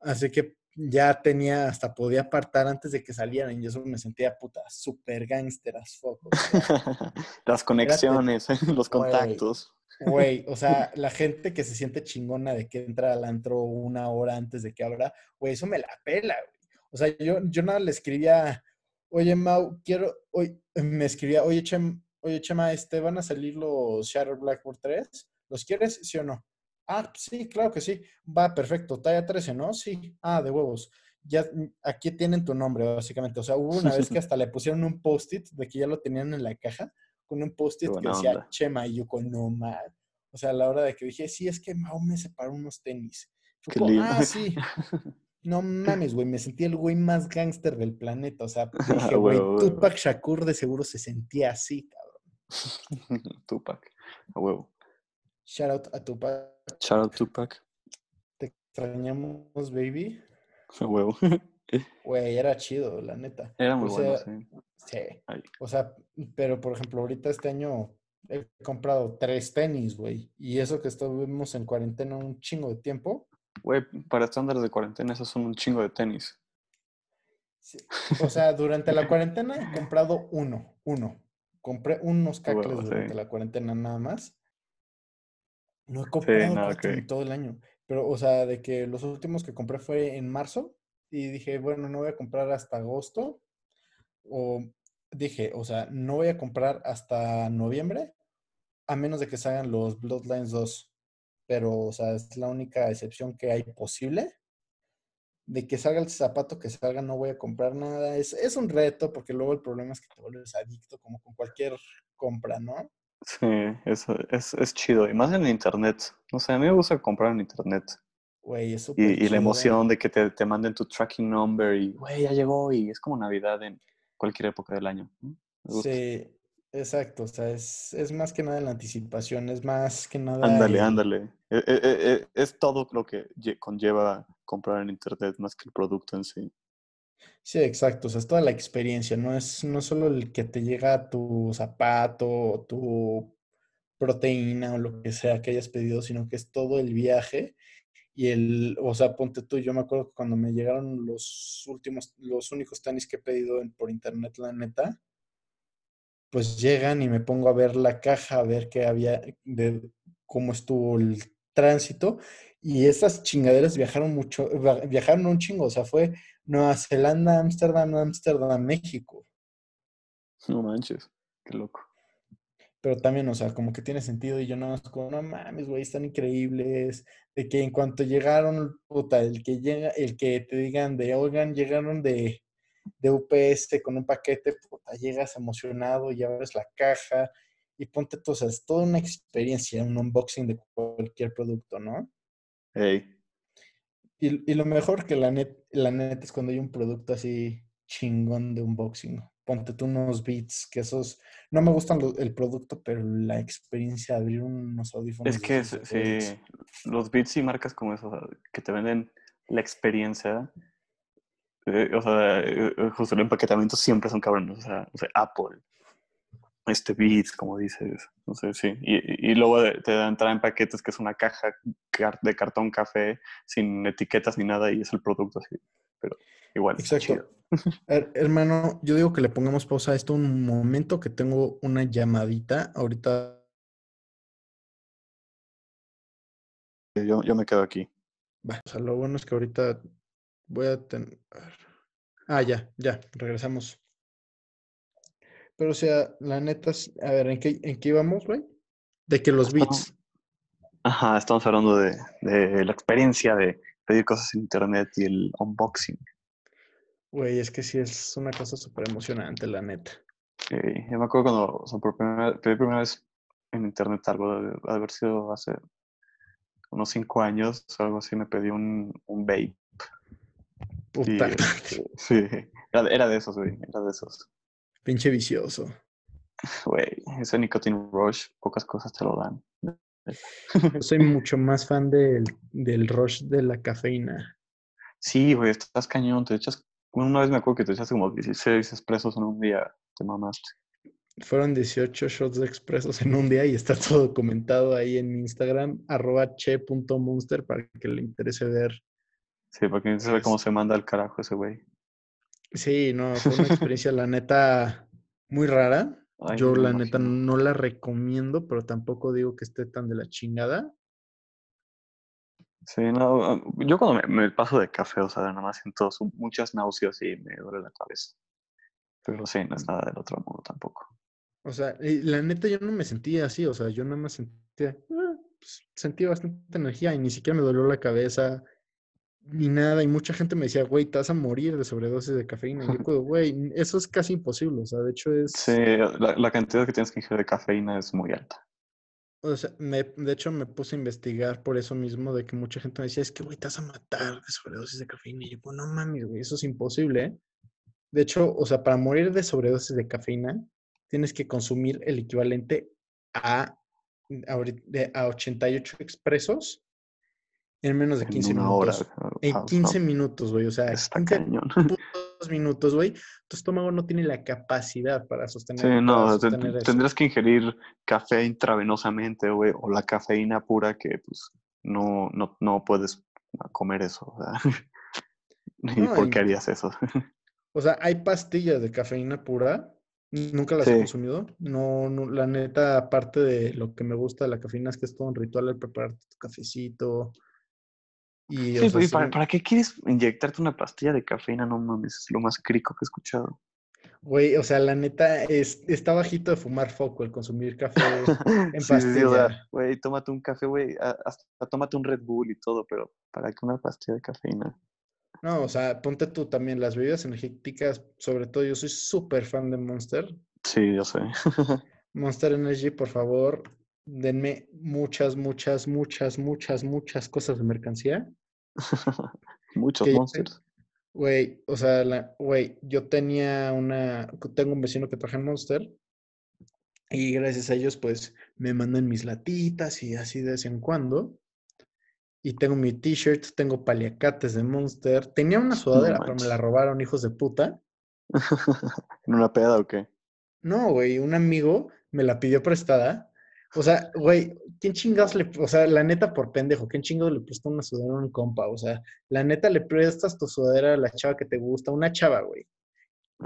Así que ya tenía, hasta podía apartar antes de que salieran y eso me sentía puta, super gangster as fuck. (laughs) Las conexiones, (laughs) los contactos. Güey, o sea, (laughs) la gente que se siente chingona de que entra al antro una hora antes de que abra, güey, eso me la pela, güey. O sea, yo, yo nada le escribía, oye, Mau, quiero, hoy, me escribía, oye, Chem, oye, Chema, este, ¿van a salir los Shadow Blackboard 3? ¿Los quieres, sí o no? Ah, sí, claro que sí. Va, perfecto. Talla 13, ¿no? Sí. Ah, de huevos. Ya mm, aquí tienen tu nombre, básicamente. O sea, hubo una vez que (laughs) hasta le pusieron un post-it de que ya lo tenían en la caja, con un post-it que decía Chema y yo con no mal. O sea, a la hora de que dije, sí, es que Mao me separó unos tenis. ah, sí. (laughs) No mames, güey, me sentí el güey más gángster del planeta. O sea, (laughs) dije, güey, Tupac Shakur de seguro se sentía así, cabrón. Tupac, a huevo. Shout out a Tupac. Shout out Tupac. Te extrañamos, baby. (laughs) Huevo. (laughs) Güey, era chido, la neta. Era muy bueno, sí. Sí. O sea, pero por ejemplo, ahorita este año he comprado tres tenis, güey. Y eso que estuvimos en cuarentena un chingo de tiempo. Güey, para estándares de cuarentena, esos son un chingo de tenis. O sea, durante la cuarentena he comprado uno, uno. Compré unos (laughs) cacles durante la cuarentena nada más. No he comprado en todo el año. Pero, o sea, de que los últimos que compré fue en marzo y dije, bueno, no voy a comprar hasta agosto. O dije, o sea, no voy a comprar hasta noviembre, a menos de que salgan los Bloodlines 2. Pero, o sea, es la única excepción que hay posible. De que salga el zapato, que salga, no voy a comprar nada. Es, es un reto, porque luego el problema es que te vuelves adicto, como con cualquier compra, ¿no? Sí, eso es, es chido. Y más en internet. No sé, a mí me gusta comprar en internet. Güey, eso y, y la emoción de que te, te, manden tu tracking number y, güey, ya llegó y es como Navidad en cualquier época del año. Sí, exacto. O sea, es, es, más que nada la anticipación, es más que nada. Ándale, ándale. Es, es, e, es, todo lo que conlleva comprar en internet más que el producto en sí. Sí, exacto. O sea, es toda la experiencia, no es no solo el que te llega tu zapato, tu proteína o lo que sea que hayas pedido, sino que es todo el viaje y el, o sea, ponte tú, yo me acuerdo que cuando me llegaron los últimos, los únicos tenis que he pedido por internet, la neta, pues llegan y me pongo a ver la caja, a ver qué había, de cómo estuvo el tránsito y esas chingaderas viajaron mucho, viajaron un chingo, o sea, fue Nueva Zelanda, Ámsterdam, Ámsterdam, México. No manches, qué loco. Pero también, o sea, como que tiene sentido y yo nada más como, no mames, güey, están increíbles. De que en cuanto llegaron, puta, el que llega, el que te digan de, oigan, llegaron de, de UPS con un paquete, puta, llegas emocionado y abres la caja y ponte, tú, o sea, es toda una experiencia, un unboxing de cualquier producto, ¿no? Hey. Y, lo mejor que la net, la net es cuando hay un producto así chingón de unboxing. Ponte tú unos beats, que esos, no me gustan el producto, pero la experiencia de abrir unos audífonos. Es que sí, los beats y marcas como esos que te venden la experiencia, eh, o sea, eh, justo el empaquetamiento siempre son cabrones, o sea, o sea Apple, este Beats, como dices, no sé, sí. Y, y luego te dan entrar en paquetes que es una caja de cartón café sin etiquetas ni nada y es el producto así. Pero igual. Exacto. (laughs) hermano, yo digo que le pongamos pausa a esto un momento que tengo una llamadita ahorita. Yo, yo me quedo aquí. Va, o sea, lo bueno es que ahorita voy a tener... Ah, ya, ya, regresamos. Pero, o sea, la neta, a ver, ¿en qué, en qué íbamos, güey? De que los beats. Ajá, estamos hablando de, de la experiencia de pedir cosas en internet y el unboxing. Güey, es que sí es una cosa súper emocionante, la neta. Eh, yo me acuerdo cuando o sea, por primera, pedí primera vez en internet algo, de, de haber sido hace unos cinco años, o algo así, me pedí un, un vape. Y, Puta, este, sí, era de esos, güey, era de esos. Pinche vicioso. Güey, ese nicotine rush, pocas cosas te lo dan. Yo soy mucho más fan del, del rush de la cafeína. Sí, güey, estás cañón, te echas, una vez me acuerdo que te echaste como 16 expresos en un día, te mamaste. Fueron 18 shots de expresos en un día y está todo documentado ahí en Instagram, arroba che.monster para que le interese ver. Sí, porque no sabe cómo se manda al carajo ese güey. Sí, no, fue una (laughs) experiencia, la neta, muy rara. Ay, Yo, la neta, no la recomiendo, pero tampoco digo que esté tan de la chingada. Sí, no, yo cuando me, me paso de café, o sea, nada más siento muchas náuseas y me duele la cabeza. Pero sí, no es nada del otro mundo tampoco. O sea, la neta, yo no me sentía así, o sea, yo nada más sentía, ah, pues, sentía bastante energía y ni siquiera me dolió la cabeza ni nada. Y mucha gente me decía, güey, te vas a morir de sobredosis de cafeína. Y yo, como, güey, eso es casi imposible, o sea, de hecho es. Sí, la, la cantidad que tienes que ingerir de cafeína es muy alta. O sea, me- de hecho me puse a investigar por eso mismo, de que mucha gente me decía, es que, güey, te vas a matar de sobredosis de cafeína. Y yo, pues, no mames, güey, eso es imposible. ¿eh?". De hecho, o sea, para morir de sobredosis de cafeína, tienes que consumir el equivalente a, de- a 88 expresos en menos de En 15 una hora. minutos. En ah, 15 no, minutos, güey, o sea, está 15 cañón. (laughs) putos minutos, güey, tu estómago no tiene la capacidad para sostener, Sí, para no, te- sostener eso. tendrás que ingerir café intravenosamente, güey, o la cafeína pura que, pues, no, no, no puedes comer eso. (laughs) ¿Y No, por qué harías eso? (laughs) O sea, hay pastillas de cafeína pura. Nunca las he consumido. No, no, la neta, aparte de lo que me gusta de la cafeína, es que es todo un ritual el prepararte tu cafecito. Y, o Sí, sea, ¿y sí para, qué quieres inyectarte una pastilla de cafeína? No mames, es lo más crico que he escuchado. güey, o sea, la neta, es, está bajito de fumar foco el consumir café. (laughs) Sí, sí, pastilla. güey, tómate un café, güey, hasta tómate un Red Bull y todo, pero ¿para qué una pastilla de cafeína? No, o sea, ponte tú también las bebidas energéticas, sobre todo yo soy súper fan de Monster. Sí, yo sé. (laughs) Monster Energy, por favor, denme muchas, muchas, muchas, muchas, muchas cosas de mercancía. (laughs) Muchos monsters. Güey, o sea, la, güey, yo tenía una, tengo un vecino que trabaja en Monster y gracias a ellos pues me mandan mis latitas y así de vez en cuando. Y tengo mi t-shirt, tengo paliacates de Monster. Tenía una (laughs) sudadera, pero me la robaron, hijos de puta. (laughs) ¿En una peda o qué? No, güey, un amigo me la pidió prestada. O sea, güey, ¿quién chingados le, o sea, la neta por pendejo, ¿quién chingados le prestó una sudadera a un compa? O sea, la neta le prestas tu sudadera a la chava que te gusta, una chava, güey.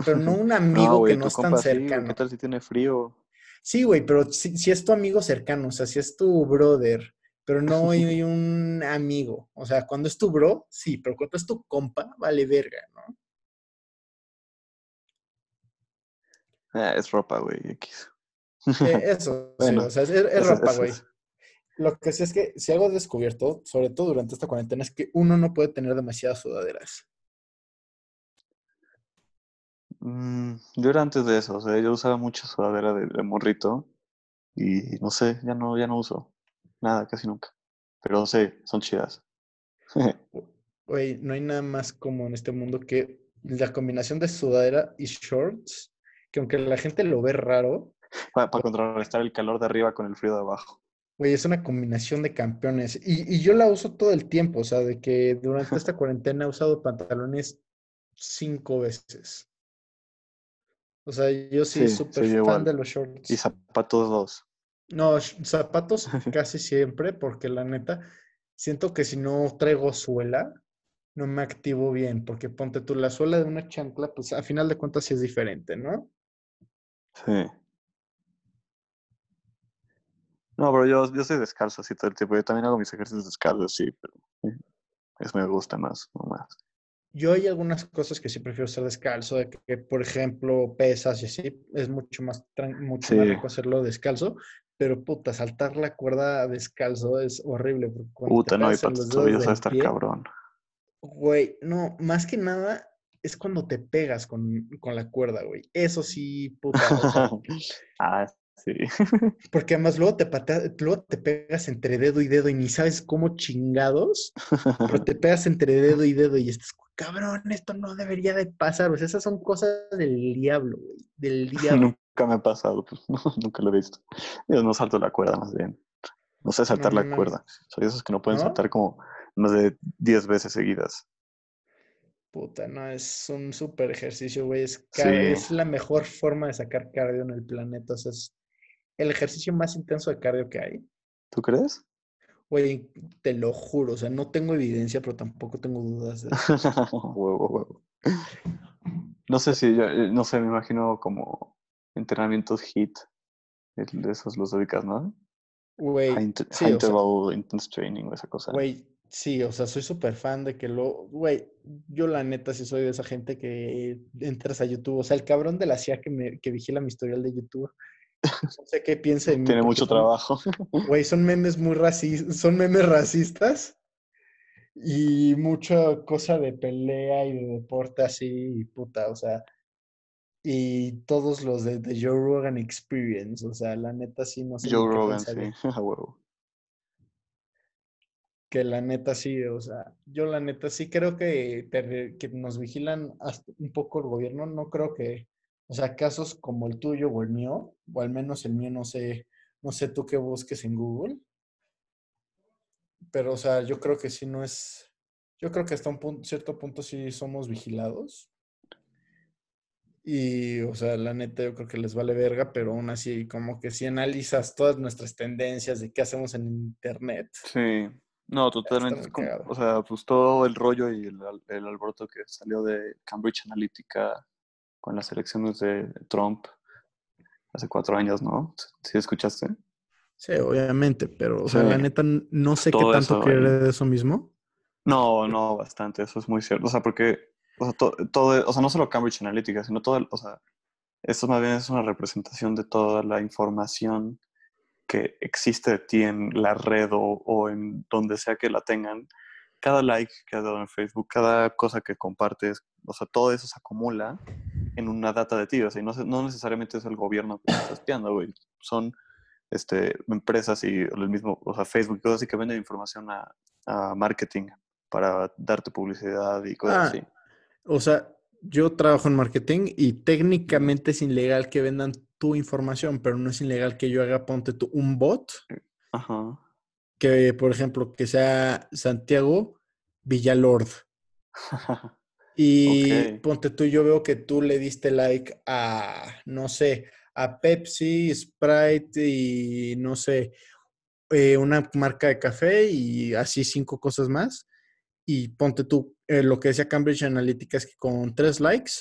Pero no un (laughs) amigo güey, que no es tan sí, cercano. ¿Qué tal si tiene frío? Sí, güey, pero si, si es tu amigo cercano, o sea, si es tu brother, pero no (laughs) hay un amigo. O sea, cuando es tu bro, sí, pero cuando es tu compa, vale verga, ¿no? Ah, es ropa, güey, X. Eh, (laughs) eso, sí, o sea, es, es Eso- ropa, güey. Lo que sí es que si algo he descubierto, sobre todo durante esta cuarentena, es que uno no puede tener demasiadas sudaderas. Mm, yo era antes de eso, o sea, yo usaba mucha sudadera de, de morrito y no sé, ya no, ya no uso nada, casi nunca. Pero sé, son chidas. (laughs) Güey, no hay nada más como en este mundo que la combinación de sudadera y shorts, que aunque la gente lo ve raro, Para, contrarrestar el calor de arriba con el frío de abajo. güey, es una combinación de campeones. Y, y yo la uso todo el tiempo, o sea, de que durante (laughs) esta cuarentena he usado pantalones cinco veces. O sea, yo sí, Sí, súper fan igual. de los shorts. Y zapatos dos. No, zapatos (laughs) casi siempre, porque la neta, siento que si no traigo suela, no me activo bien, porque ponte tú la suela de una chancla, pues a final de cuentas sí es diferente, ¿no? Sí. No, pero yo, yo soy descalzo así todo el tiempo. Yo también hago mis ejercicios descalzos, sí, pero eh, eso me gusta más, no más. yo hay algunas cosas que sí prefiero estar descalzo, de que, por ejemplo, pesas y así, es mucho más, mucho más rico hacerlo descalzo, pero puta, saltar la cuerda descalzo es horrible. Puta, no, y para tus tobillos a estar cabrón. Güey, no, más que nada es cuando te pegas con, con la cuerda, güey. Eso sí, puta. (laughs) ah, sí. (laughs) porque además luego te, luego te pegas entre dedo y dedo y ni sabes cómo chingados, pero te (laughs) pegas entre dedo y dedo y estás, cabrón, esto no debería de pasar. O sea, esas son cosas del diablo, güey. Del (laughs) diablo. nunca me ha pasado, pues nunca lo he visto. Yo no salto la cuerda, más bien. No sé saltar la cuerda. Soy esos que no pueden saltar como más de 10 veces seguidas. Puta, no, es un súper ejercicio, güey. Es, es, la mejor forma de sacar cardio en el planeta. O sea, es el ejercicio más intenso de cardio que hay. ¿Tú crees? Güey, te lo juro. O sea, no tengo evidencia, pero tampoco tengo dudas. De (laughs) huevo, huevo. No sé si, yo, eh, no sé, me imagino como entrenamientos HIT. De esos los ubicas, ¿no? Güey. High, interval intense training o esa cosa. Güey, Sí, o sea, soy súper fan de que lo, güey, yo la neta sí soy de esa gente que entras a YouTube, o sea, el cabrón de la CIA que, me, que vigila mi historial de YouTube, no sé qué piensa de mí. Tiene mucho trabajo. (laughs) Güey, son memes muy racistas, son memes racistas y mucha cosa de pelea y de deporte así, puta, o sea, y todos los de, de Joe Rogan Experience, o sea, la neta sí no sé. Joe Rogan, sí, (laughs) a huevo que la neta sí, o sea, yo la neta sí creo que, que nos vigilan hasta un poco el gobierno, no creo que, o sea, casos como el tuyo o el mío, o al menos el mío no sé, no sé tú qué busques en Google, pero o sea, yo creo que sí no es, yo creo que hasta un cierto punto sí somos vigilados. Y, o sea, la neta, yo creo que les vale verga, pero aún así, como que si analizas todas nuestras tendencias de qué hacemos en Internet. Sí. No, totalmente. o sea, pues todo el rollo y el, el, alboroto que salió de Cambridge Analytica con las elecciones de Trump hace cuatro años, ¿no? ¿Sí escuchaste? Sí, obviamente, pero, o sea, la neta, no sé qué tanto quiere de eso mismo. No, no, bastante, eso es muy cierto. O sea, porque, o sea, todo, o sea, no solo Cambridge Analytica, sino todo, o sea, esto más bien es una representación de toda la información que existe de ti en la red o, en donde sea que la tengan, cada like que has dado en Facebook, cada cosa que compartes, o sea, todo eso se acumula en una data de ti. O sea, no, no necesariamente es el gobierno que está espiando, güey. Son este, empresas y el mismo, o sea, Facebook y cosas así que venden información a, marketing para darte publicidad y cosas ah, así. O sea, yo trabajo en marketing y técnicamente es ilegal que vendan tu información, pero no es ilegal que yo haga, ponte tú, un bot. Ajá. Que, por ejemplo, que sea Santiago Villalord. (laughs) y ponte tú, yo veo que tú le diste like a, no sé, a Pepsi, Sprite y no sé, eh, una marca de café y así cinco cosas más. Y ponte tú, eh, lo que decía Cambridge Analytica es que con tres likes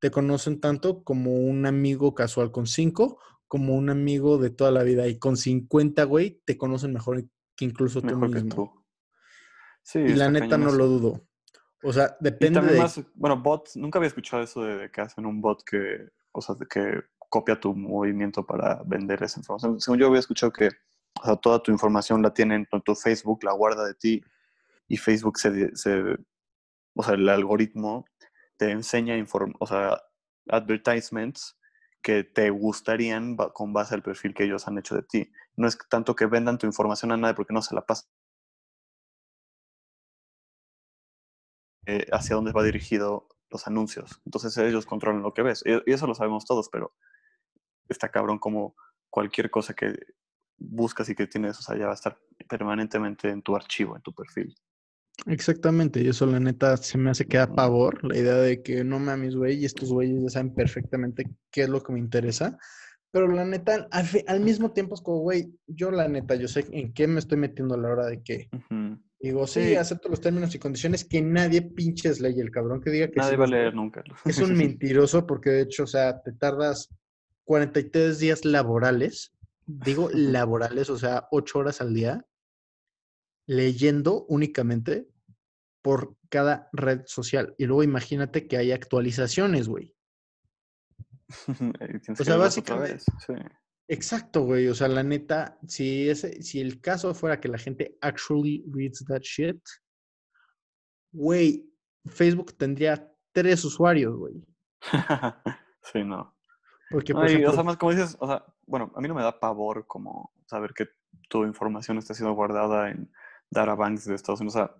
te conocen tanto como un amigo casual con cinco, como un amigo de toda la vida. Y con 50, güey, te conocen mejor que incluso tú mismo. Sí, y la neta no lo dudo. O sea, depende de... Más, bueno, bots, nunca había escuchado eso de, que hacen un bot que, o sea, de que copia tu movimiento para vender esa información. Según yo había escuchado que o sea, toda tu información la tienen en tu Facebook, la guarda de ti y Facebook se, se o sea, el algoritmo te enseña o sea, advertisements que te gustarían con base al perfil que ellos han hecho de ti. No es tanto que vendan tu información a nadie porque no se la pasa. Eh, hacia dónde va dirigido los anuncios. Entonces ellos controlan lo que ves. Y eso lo sabemos todos, pero está cabrón como cualquier cosa que buscas y que tienes, o sea, ya va a estar permanentemente en tu archivo, en tu perfil. Exactamente, y eso la neta se me hace que da pavor, la idea de que no mames, güey, y estos güeyes ya saben perfectamente qué es lo que me interesa, pero la neta, al, mismo tiempo es como, güey, yo la neta, yo sé en qué me estoy metiendo a la hora de que, digo, sí, acepto los términos y condiciones, que nadie pinches ley, el cabrón que diga que... Nadie va a leer nunca. (laughs) Es un mentiroso porque de hecho, o sea, te tardas 43 días laborales, digo (laughs) laborales, o sea, 8 horas al día, leyendo únicamente por cada red social. Y luego imagínate que hay actualizaciones, güey. (laughs) o sea, básicamente. Exacto, güey. O sea, la neta, si, ese, si el caso fuera que la gente actually reads that shit, güey, Facebook tendría tres usuarios, güey. (laughs) sí, no. Porque, por ejemplo, o sea, más como dices, o sea, bueno, a mí no me da pavor como saber que tu información está siendo guardada en databanks de Estados Unidos. O sea,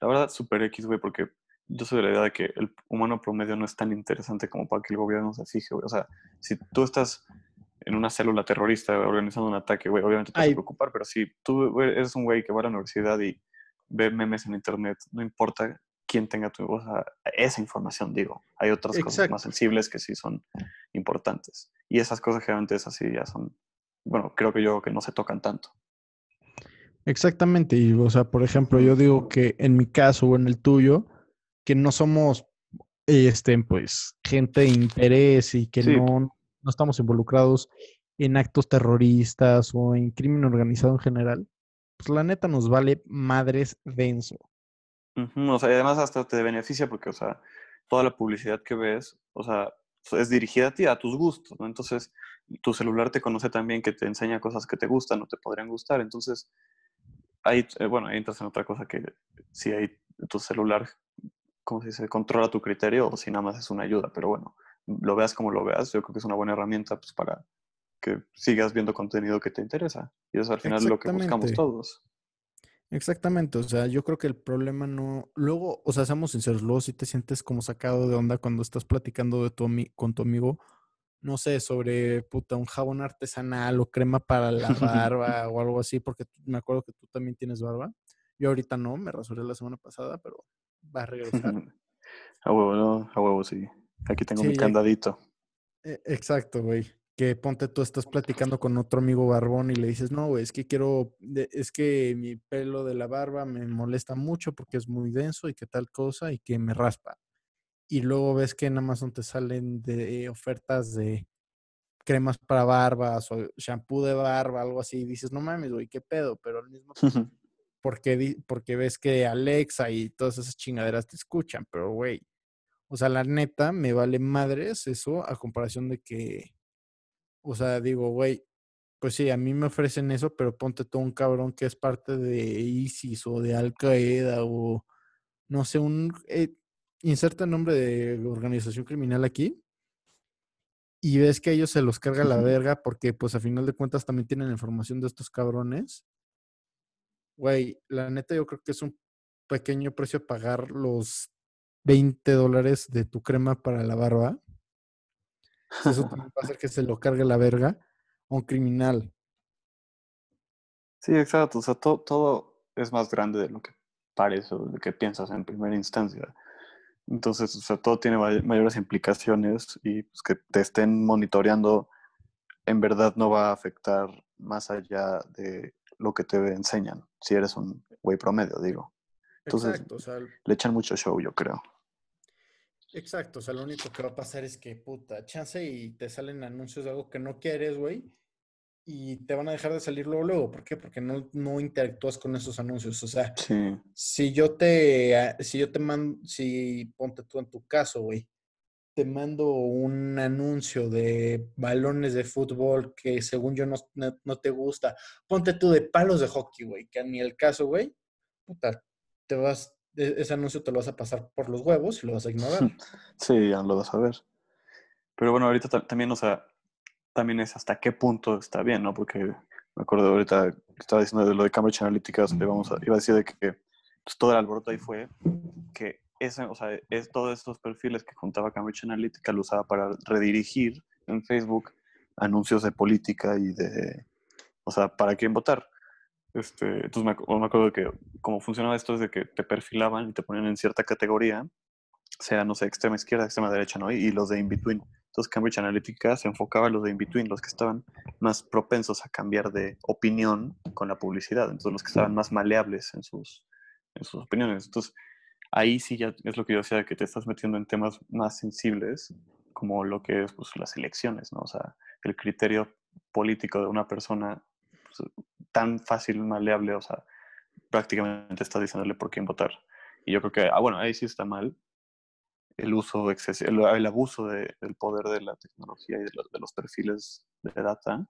la verdad, super X, güey, porque yo soy de la idea de que el humano promedio no es tan interesante como para que el gobierno se fije, güey. O sea, si tú estás en una célula terrorista organizando un ataque, güey, obviamente te vas a preocupar, pero si tú eres un güey que va a la universidad y ve memes en internet, no importa quién tenga tu, o sea, esa información, digo. Hay otras cosas más sensibles que sí son importantes. Y esas cosas generalmente es así, ya son, bueno, creo que yo que no se tocan tanto. Exactamente, y o sea, por ejemplo, yo digo que en mi caso o en el tuyo, que no somos, este, pues, gente de interés y que no, no estamos involucrados en actos terroristas o en crimen organizado en general, pues la neta nos vale madres denso. O sea, y además hasta te beneficia porque, o sea, toda la publicidad que ves, o sea, es dirigida a ti, a tus gustos, ¿no? Entonces, tu celular te conoce también que te enseña cosas que te gustan o te podrían gustar. Entonces, ahí, eh, bueno, ahí entras en otra cosa que si hay tu celular, ¿cómo se dice? Controla tu criterio o si nada más es una ayuda. Pero bueno, lo veas como lo veas, yo creo que es una buena herramienta pues, para que sigas viendo contenido que te interesa. Y eso al final es lo que buscamos todos. Exactamente, o sea, yo creo que el problema no. Luego, o sea, seamos sinceros, luego si te sientes como sacado de onda cuando estás platicando de tu con tu amigo, no sé, sobre puta, un jabón artesanal o crema para la (laughs) barba o algo así, porque me acuerdo que tú también tienes barba. Yo ahorita no, me rasuré la semana pasada, pero va a regresar. (laughs) a huevo, no, a huevo, sí. Aquí tengo mi candadito. E, exacto, güey que ponte tú estás platicando con otro amigo barbón y le dices, no, güey, es que quiero, es que mi pelo de la barba me molesta mucho porque es muy denso y que tal cosa y que me raspa. Y luego ves que en Amazon te salen de ofertas de cremas para barbas o shampoo de barba, algo así, y dices, no mames, güey, qué pedo, pero al mismo tiempo, (laughs) porque, porque ves que Alexa y todas esas chingaderas te escuchan, pero güey, o sea, la neta, me vale madres eso a comparación de que o sea, digo, güey, pues sí, a mí me ofrecen eso, pero ponte todo un cabrón que es parte de ISIS o de Al Qaeda o no sé, un eh, inserta el nombre de organización criminal aquí y ves que ellos se los carga la verga porque pues a final de cuentas también tienen información de estos cabrones. Güey, la neta yo creo que es un pequeño precio pagar los 20 dólares de tu crema para la barba eso (laughs) también va a hacer que se lo cargue la verga a un criminal. Sí, exacto. O sea, todo, es más grande de lo que parece o de lo que piensas en primera instancia. Entonces, o sea, todo tiene mayores implicaciones y pues, que te estén monitoreando en verdad no va a afectar más allá de lo que te enseñan, si eres un güey promedio, digo. Entonces, le echan mucho show, yo creo. Exacto, o sea, lo único que va a pasar es que, puta, chance y te salen anuncios de algo que no quieres, güey, y te van a dejar de salir luego, luego. ¿Por qué? Porque no, no interactúas con esos anuncios. O sea, si yo te, ah, si yo te mando, si ponte tú en tu caso, güey, te mando un anuncio de balones de fútbol que según yo no, no te gusta, ponte tú de palos de hockey, güey, que mí el caso, güey, puta, te vas, ese anuncio te lo vas a pasar por los huevos y lo vas a ignorar. (laughs) Sí, ya lo vas a ver. Pero bueno, ahorita también, o sea, también es hasta qué punto está bien, ¿no? Porque me acuerdo ahorita que estaba diciendo de lo de Cambridge Analytica, vamos a, iba a decir de que pues, todo el alboroto ahí fue que ese, o sea, es, todos estos perfiles que juntaba Cambridge Analytica lo usaba para redirigir en Facebook anuncios de política y de, o sea, para quién votar. Este, entonces me, me acuerdo que cómo funcionaba esto es de que te perfilaban y te ponían en cierta categoría, sea, no sé, extrema izquierda, extrema derecha, ¿no? Y, los de in-between. Entonces Cambridge Analytica se enfocaba en los de in-between, los que estaban más propensos a cambiar de opinión con la publicidad, entonces los que estaban más maleables en sus, en sus opiniones. Entonces ahí sí ya es lo que yo decía, que te estás metiendo en temas más sensibles, como lo que es pues, las elecciones, ¿no? O sea, el criterio político de una persona pues, tan fácil, maleable, o sea, prácticamente estás diciéndole por quién votar. Y yo creo que, ah, bueno, ahí sí está mal el uso excesivo, el, abuso del poder de la tecnología y de, de, los perfiles de data.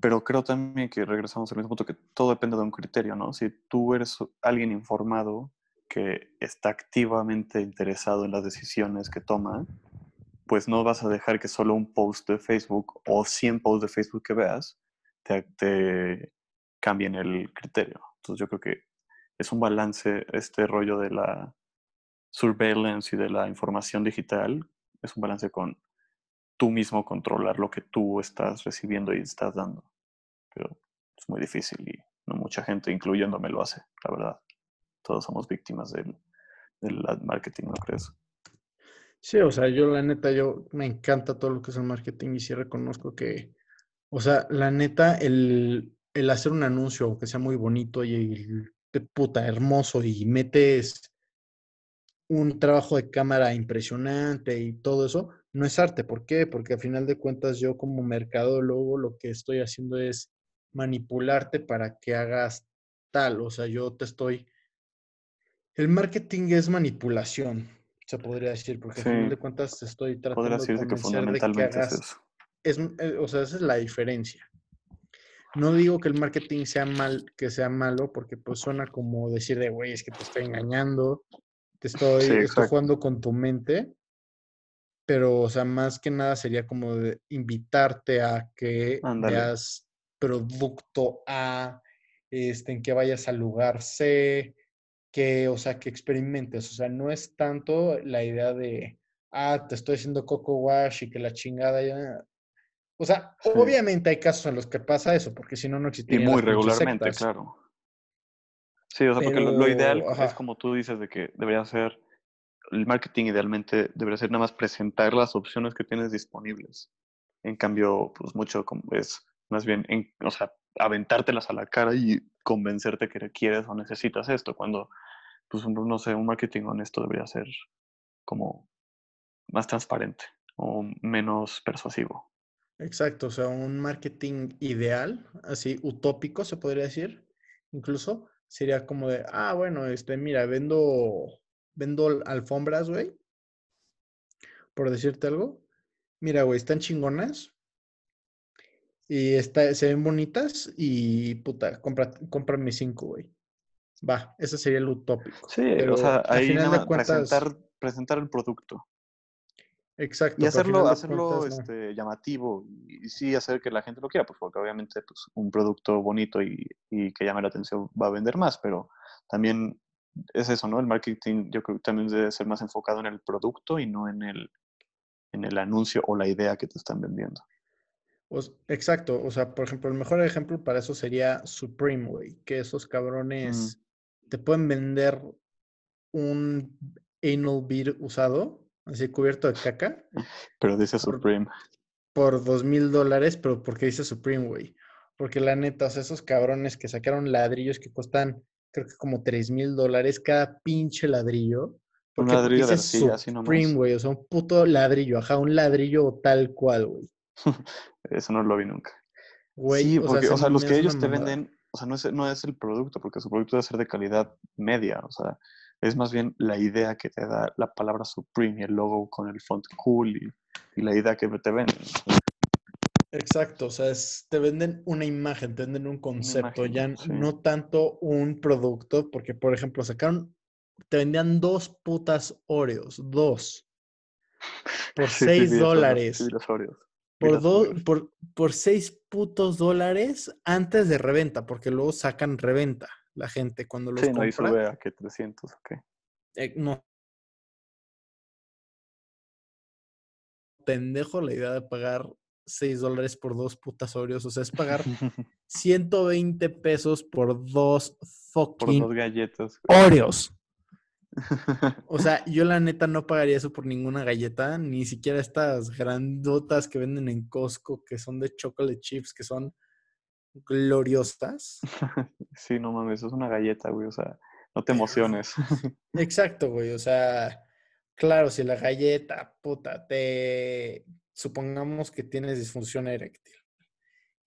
Pero creo también que regresamos al mismo punto que todo depende de un criterio, ¿no? Si tú eres alguien informado que está activamente interesado en las decisiones que toma, pues no vas a dejar que solo un post de Facebook o 100 posts de Facebook que veas te, te cambien el criterio. Entonces yo creo que es un balance este rollo de la surveillance y de la información digital, es un balance con tú mismo controlar lo que tú estás recibiendo y estás dando. Pero es muy difícil y no mucha gente, incluyéndome, lo hace, la verdad. Todos somos víctimas del, del marketing, ¿no crees? Sí, o sea, yo la neta, yo me encanta todo lo que es el marketing y sí reconozco que, o sea, la neta, el, el hacer un anuncio que sea muy bonito y de puta hermoso y metes un trabajo de cámara impresionante y todo eso, no es arte. ¿Por qué? Porque al final de cuentas yo como mercadólogo lo que estoy haciendo es manipularte para que hagas tal. O sea, yo te estoy... El marketing es manipulación, se podría decir, porque al final de cuentas te estoy tratando de convencer de que hagas... Es, eh, o sea, esa es la diferencia. No digo que el marketing sea mal, que sea malo, porque pues suena como decir de, güey, es que te estoy engañando, te estoy, estoy jugando con tu mente, pero, o sea, más que nada sería como de invitarte a que veas producto A, este, en que vayas al lugar C, que, o sea, que experimentes. O sea, no es tanto la idea de, ah, te estoy haciendo coco wash y que la chingada ya. O sea, obviamente hay casos en los que pasa eso, porque si no, no existiría. Y muy regularmente, claro. Sí, o sea, porque lo, ideal es como tú dices, de que debería ser, el marketing idealmente debería ser nada más presentar las opciones que tienes disponibles. En cambio, pues mucho como es más bien, en, o sea, aventártelas a la cara y convencerte que quieres o necesitas esto, cuando, pues, no sé, un marketing honesto debería ser como más transparente o menos persuasivo. Exacto, o sea, un marketing ideal, así utópico se podría decir, incluso sería como de, ah, bueno, este, mira, vendo, vendo alfombras, güey, por decirte algo. Mira, güey, están chingonas, y está, se ven bonitas y puta, compra, cómprame cinco, güey. Va, ese sería el utópico. Sí, o sea, ahí nada, presentar, presentar el producto. Exacto. Y hacerlo, hacerlo este, llamativo y, sí hacer que la gente lo quiera, pues porque obviamente pues, un producto bonito y, y, que llame la atención va a vender más, pero también es eso, ¿no? El marketing yo creo que también debe ser más enfocado en el producto y no en el, en el anuncio o la idea que te están vendiendo exacto, o sea, por ejemplo, el mejor ejemplo para eso sería Supreme, güey, que esos cabrones te pueden vender un anal bead usado, así cubierto de caca. Pero dice Supreme. Por dos mil dólares, pero porque dice Supreme, güey. Porque la neta, o sea, esos cabrones que sacaron ladrillos que cuestan, creo que como tres mil dólares cada pinche ladrillo. un ladrillo de Supreme, güey, o sea, un puto ladrillo, ajá, un ladrillo tal cual, güey. (laughs) Eso no lo vi nunca. sí, porque, o sea, los que ellos te venden, o sea, no es, no es el producto, porque su producto debe ser de calidad media, o sea, es más bien la idea que te da la palabra Supreme y el logo con el font cool y, la idea que te venden. Exacto, o sea, te venden una imagen, te venden un concepto, ya no tanto un producto, porque por ejemplo sacaron, te vendían dos putas Oreos, dos, por (laughs) seis dólares. los Oreos. Por, por, por seis putos dólares antes de reventa, porque luego sacan reventa la gente cuando los sí, no, compra. a que 300, ok. Eh, no. Pendejo la idea de pagar 6 dólares por dos putas Oreos. O sea, es pagar (laughs) 120 pesos por dos fucking por dos galletas. Oreos. (laughs) O sea, yo la neta no pagaría eso por ninguna galleta, ni siquiera estas grandotas que venden en Costco, que son de chocolate chips, que son gloriosas. (laughs) Sí, no mames, es una galleta, güey, o sea, no te emociones. (laughs) Exacto, güey, o sea, claro, si la galleta, puta, te... Supongamos que tienes disfunción eréctil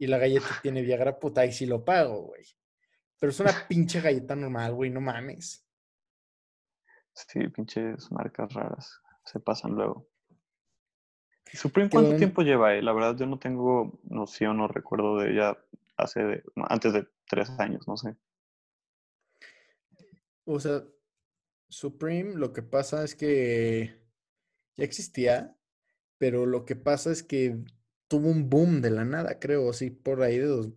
y la galleta (laughs) tiene Viagra, puta, ahí sí lo pago, güey. Pero es una pinche galleta normal, güey, no mames. Sí, pinches marcas raras. Se pasan luego. Supreme cuánto tiempo lleva? Eh? La verdad yo no tengo noción o recuerdo de ella hace antes de tres años, no sé. O sea, Supreme lo que pasa es que ya existía, pero lo que pasa es que tuvo un boom de la nada, creo, sí, por ahí de dos.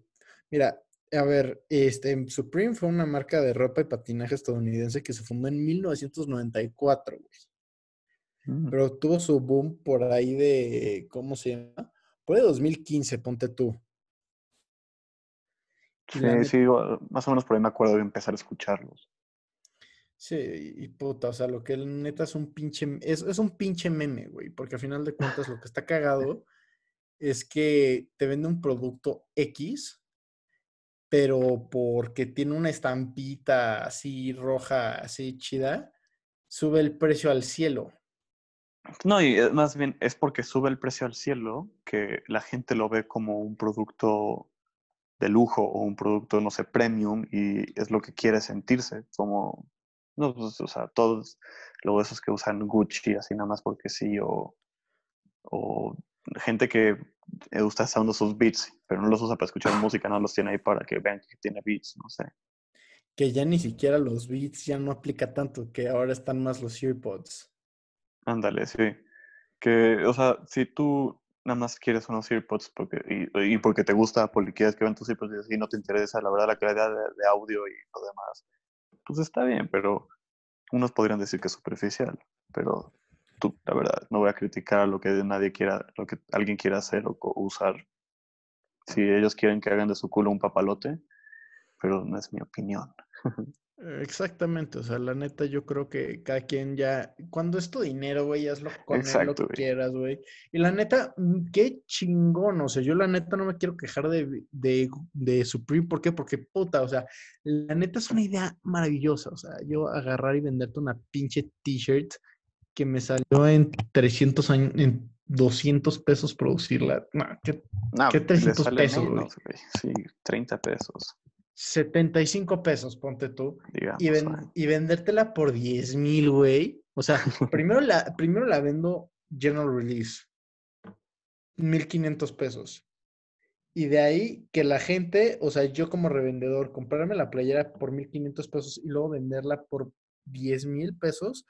Mira, a ver, este, Supreme fue una marca de ropa y patinaje estadounidense que se fundó en 1994, güey. Mm. Pero tuvo su boom por ahí de, ¿cómo se llama? Por ahí de 2015, ponte tú. Sí, sí, más o menos por ahí me acuerdo de empezar a escucharlos. Sí, y puta, o sea, lo que neta es un pinche, es, es un pinche meme, güey, porque al final de cuentas lo que está cagado es que te vende un producto X, pero porque tiene una estampita así roja, así chida, sube el precio al cielo. No, y más bien es porque sube el precio al cielo que la gente lo ve como un producto de lujo o un producto, no sé, premium y es lo que quiere sentirse, como, no, pues, o sea, todos luego esos que usan Gucci así nada más porque sí, o, o gente que gusta usando sus beats, pero no los usa para escuchar música, no los tiene ahí para que vean que tiene beats, no sé. Que ya ni siquiera los beats ya no aplica tanto, que ahora están más los earpods. Ándale, sí. Que, o sea, si tú nada más quieres unos earpods porque, y, porque te gusta, porque quieres que vean tus earpods y así no te interesa, la verdad, la calidad de, audio y lo demás, pues está bien, pero unos podrían decir que es superficial, pero tú, la verdad, no voy a criticar lo que nadie quiera, lo que alguien quiera hacer o usar. Si ellos quieren que hagan de su culo un papalote, pero no es mi opinión. (laughs) Exactamente, o sea, la neta yo creo que cada quien ya, cuando es tu dinero, güey, hazlo con él lo que quieras, güey. Y la neta, mm, qué chingón, o sea, yo la neta no me quiero quejar de, de, de Supreme, ¿por qué? Porque puta, o sea, la neta es una idea maravillosa, o sea, yo agarrar y venderte una pinche t-shirt que me salió en 300 años, en 200 pesos producirla. No, ¿qué, ¿qué 300 pesos, güey? Sí, 30 pesos. 75 pesos, ponte tú, y, y, vendértela por 10 mil, güey. O sea, (laughs) primero la, primero la vendo general release, 1500 pesos. Y de ahí que la gente, o sea, yo como revendedor, comprarme la playera por 1500 pesos y luego venderla por 10 mil pesos,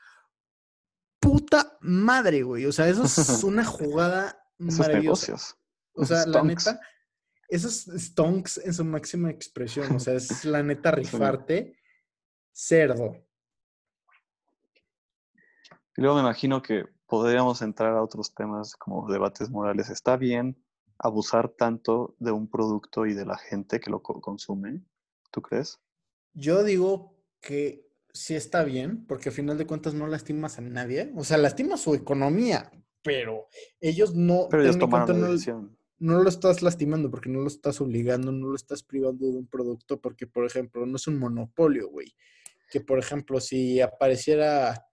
puta madre, güey. O sea, eso es (laughs) una jugada maravillosa. O sea, la neta, esos stonks en su máxima expresión. O sea, es la neta (laughs) rifarte cerdo. Y luego me imagino que podríamos entrar a otros temas como debates morales. ¿Está bien abusar tanto de un producto y de la gente que lo consume? ¿Tú crees? Yo digo que sí está bien, porque al final de cuentas no lastimas a nadie. O sea, lastimas su economía, pero ellos no. Pero ellos tomaron la decisión no lo estás lastimando porque no lo estás obligando, no lo estás privando de un producto porque, por ejemplo, no es un monopolio, güey. Que, por ejemplo, si apareciera,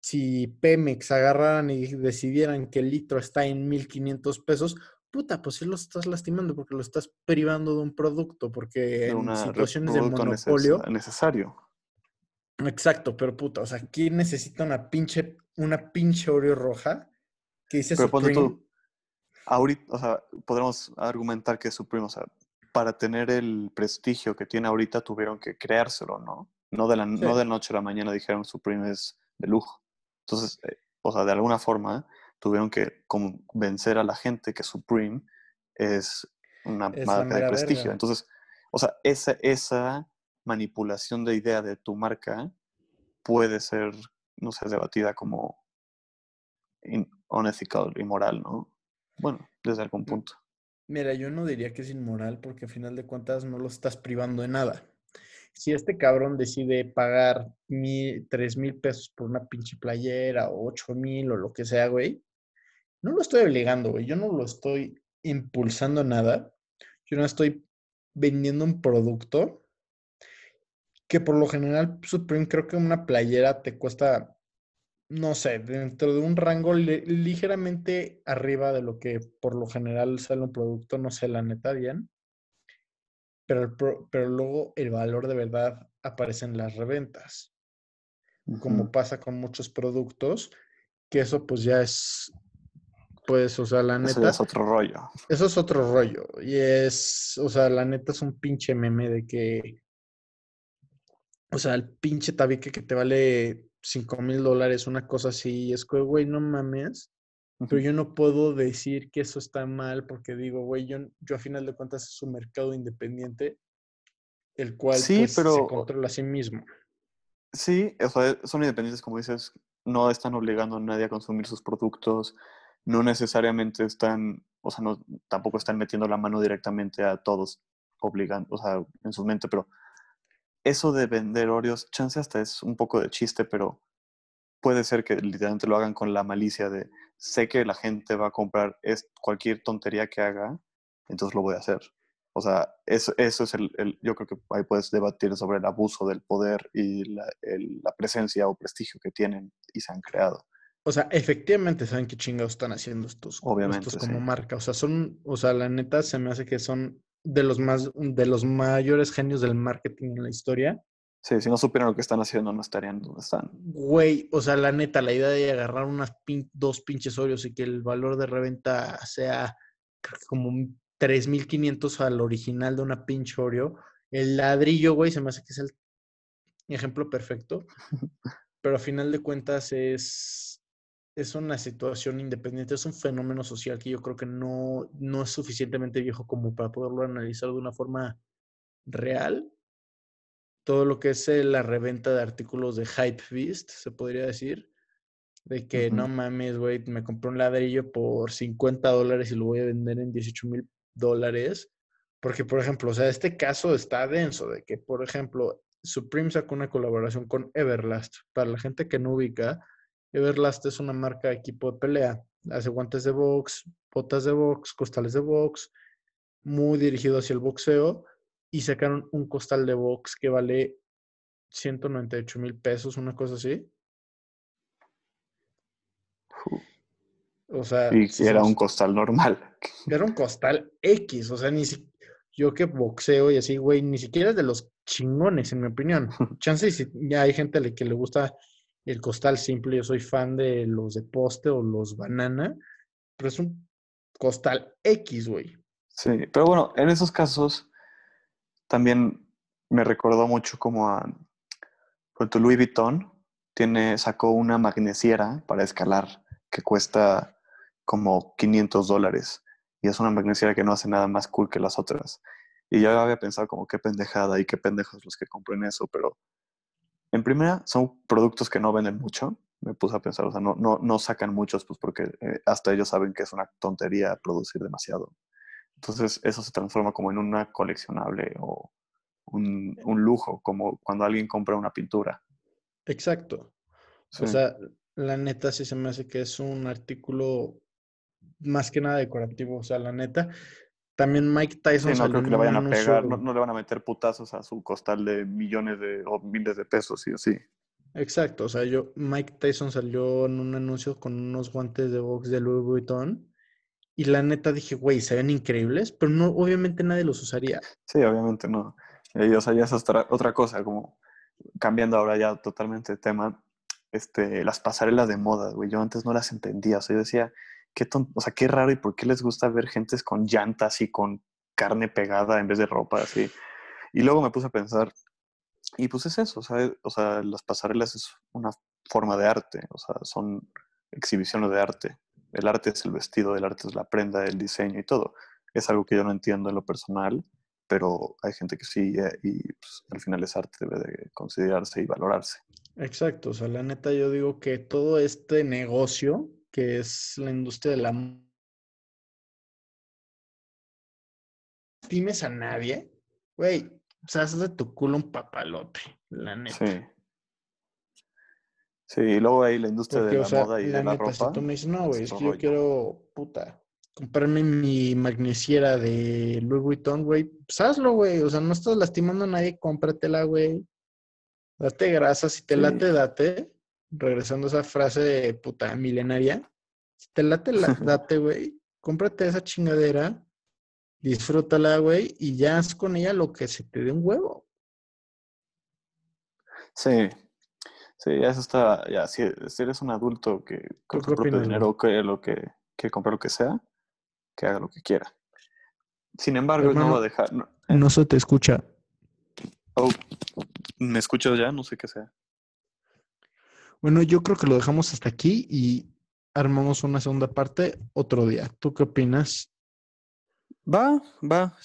si Pemex agarraran y decidieran que el litro está en 1500 pesos, puta, pues sí lo estás lastimando porque lo estás privando de un producto, porque en situaciones de monopolio... necesario. Exacto, pero puta, o sea, ¿quién necesita una pinche, una pinche Oreo roja que dice pero ahorita, o sea, podemos argumentar que Supreme, o sea, para tener el prestigio que tiene ahorita tuvieron que creárselo, ¿no? No de la, no de noche a la mañana dijeron Supreme es de lujo. Entonces, eh, o sea, de alguna forma tuvieron que convencer a la gente que Supreme es una marca de prestigio. Entonces, o sea, esa, esa manipulación de idea de tu marca puede ser, no sé, debatida como unethical, inmoral, ¿no? Bueno, desde algún punto. Mira, yo no diría que es inmoral porque al final de cuentas no lo estás privando de nada. Si este cabrón decide pagar tres mil pesos por una pinche playera o ocho mil o lo que sea, güey, no lo estoy obligando, güey. Yo no lo estoy impulsando nada. Yo no estoy vendiendo un producto que por lo general Supreme creo que una playera te cuesta no sé, dentro de un rango ligeramente arriba de lo que por lo general sale un producto, no sé la neta bien, pero, pero luego el valor de verdad aparece en las reventas. como pasa con muchos productos, que eso pues ya es, pues, o sea, la Eso ya neta, es otro rollo. eso es otro rollo. Y es, o sea, la neta es un pinche meme de que, o sea, el pinche tabique que te vale 5 mil dólares, una cosa así, y es que, güey, no mames. Pero yo no puedo decir que eso está mal porque digo, güey, yo, yo a final de cuentas es un mercado independiente, el cual Sí, pues se pero controla a sí mismo. sí, o sea, son independientes, como dices, no están obligando a nadie a consumir sus productos, no necesariamente están, o sea, no, tampoco están metiendo la mano directamente a todos, obligando, o sea, en su mente, pero eso de vender Oreos, chance hasta es un poco de chiste, pero puede ser que literalmente lo hagan con la malicia de sé que la gente va a comprar es cualquier tontería que haga, entonces lo voy a hacer. O sea, eso, eso es el, el- yo creo que ahí puedes debatir sobre el abuso del poder y la, el- la presencia o prestigio que tienen y se han creado. O sea, efectivamente saben qué chingados están haciendo estos, Obviamente, estos como sí. marca. O sea, son, o sea, la neta se me hace que son de los más, de los mayores genios del marketing en la historia. Sí, si no supieran lo que están haciendo, no estarían donde están. Güey, o sea, la neta, la idea de agarrar unas pin- dos pinches Oreos y que el valor de reventa sea como un 3.500 al original de una pinche Oreo. El ladrillo, güey, se me hace que es el ejemplo perfecto. (laughs) Pero a final de cuentas es, es una situación independiente, es un fenómeno social que yo creo que no, no es suficientemente viejo como para poderlo analizar de una forma real. Todo lo que es eh, la reventa de artículos de Hype Beast, se podría decir. De que no Ujú. mames, güey, me compré un ladrillo por 50 dólares y lo voy a vender en 18 mil dólares. Porque, por ejemplo, o sea, este caso está denso, de que, por ejemplo, Supreme sacó una colaboración con Everlast. Para la gente que no ubica, Everlast es una marca de equipo de pelea. Hace guantes de box, botas de box, costales de box, muy dirigido hacia el boxeo. Y sacaron un costal de box que vale 198 mil pesos, una cosa así. O sea, Y era un costal normal. (laughs) Era un costal X, o sea, ni si... yo que boxeo y así, güey, ni siquiera es de los chingones, en mi opinión. (laughs) Chance si ya hay gente a la que le gusta el costal simple, yo soy fan de los de poste o los banana, pero es un costal X, güey. Sí, pero bueno, en esos casos también me recordó mucho como a por tu Louis Vuitton tiene, sacó una magnesiera para escalar que cuesta como 500 dólares y es una magnesiera que no hace nada más cool que las otras. Y yo había pensado como qué pendejada y qué pendejos los que compren eso, pero en primera son productos que no venden mucho. Me puse a pensar, o sea, no, no, no sacan muchos, pues porque eh, hasta ellos saben que es una tontería producir demasiado. Entonces eso se transforma como en una coleccionable o un, un lujo, como cuando alguien compra una pintura. Exacto. Sí. O sea, la neta sí se me hace que es un artículo más que nada decorativo. O sea, la neta. También Mike Sí, Tyson no salió creo que en le vayan a pegar, no, no le van a meter putazos a su costal de millones de o miles de pesos y así. Exacto, o sea, yo, Mike Tyson salió en un anuncio con unos guantes de box de Louis Vuitton y la neta dije, güey, se ven increíbles, pero no, obviamente nadie los usaría. Sí, obviamente no. Y, o sea, ya es otra, otra cosa, como cambiando ahora ya totalmente de tema, este, las pasarelas de moda, güey. Yo antes no las entendía, o sea, yo decía, qué ton- o sea, qué raro y por qué les gusta ver gentes con llantas y con carne pegada en vez de ropa, así. Y luego me puse a pensar, y pues es eso, sea, o sea, las pasarelas es una forma de arte, o sea, son exhibiciones de arte. El arte es el vestido, el arte es la prenda, el diseño y todo. Es algo que yo no entiendo en lo personal, pero hay gente que sí, eh, y pues, al final es arte, debe de considerarse y valorarse. Exacto, o sea, la neta yo digo que todo este negocio que es la industria de la times a nadie, güey, o sea, haz de tu culo un papalote, la neta. Sí. Sí, y luego hay la industria Porque, de o la sea, moda y la de la neta, si ropa. tú me dices, no, güey, es que yo quiero, puta, comprarme mi magnesiera de Louis Vuitton, güey, pues hazlo, güey, o sea, no estás lastimando a nadie, cómpratela, güey. Date grasa, si te Sí. late, date. Regresando a esa frase de puta milenaria. Si te late, la- (laughs) date, güey. Cómprate esa chingadera, disfrútala, güey, y ya haz con ella lo que se te dé un huevo. Sí. Sí, ya eso está, ya, si, si eres un adulto que con su propio dinero que lo que, que comprar lo que sea, que haga lo que quiera. Sin embargo, no va a dejar. no- ¿eh? No se te escucha. Oh, ¿Me escuchas ya? No sé qué sea. Bueno, yo creo que lo dejamos hasta aquí y armamos una segunda parte otro día. ¿Tú qué opinas? Va, va.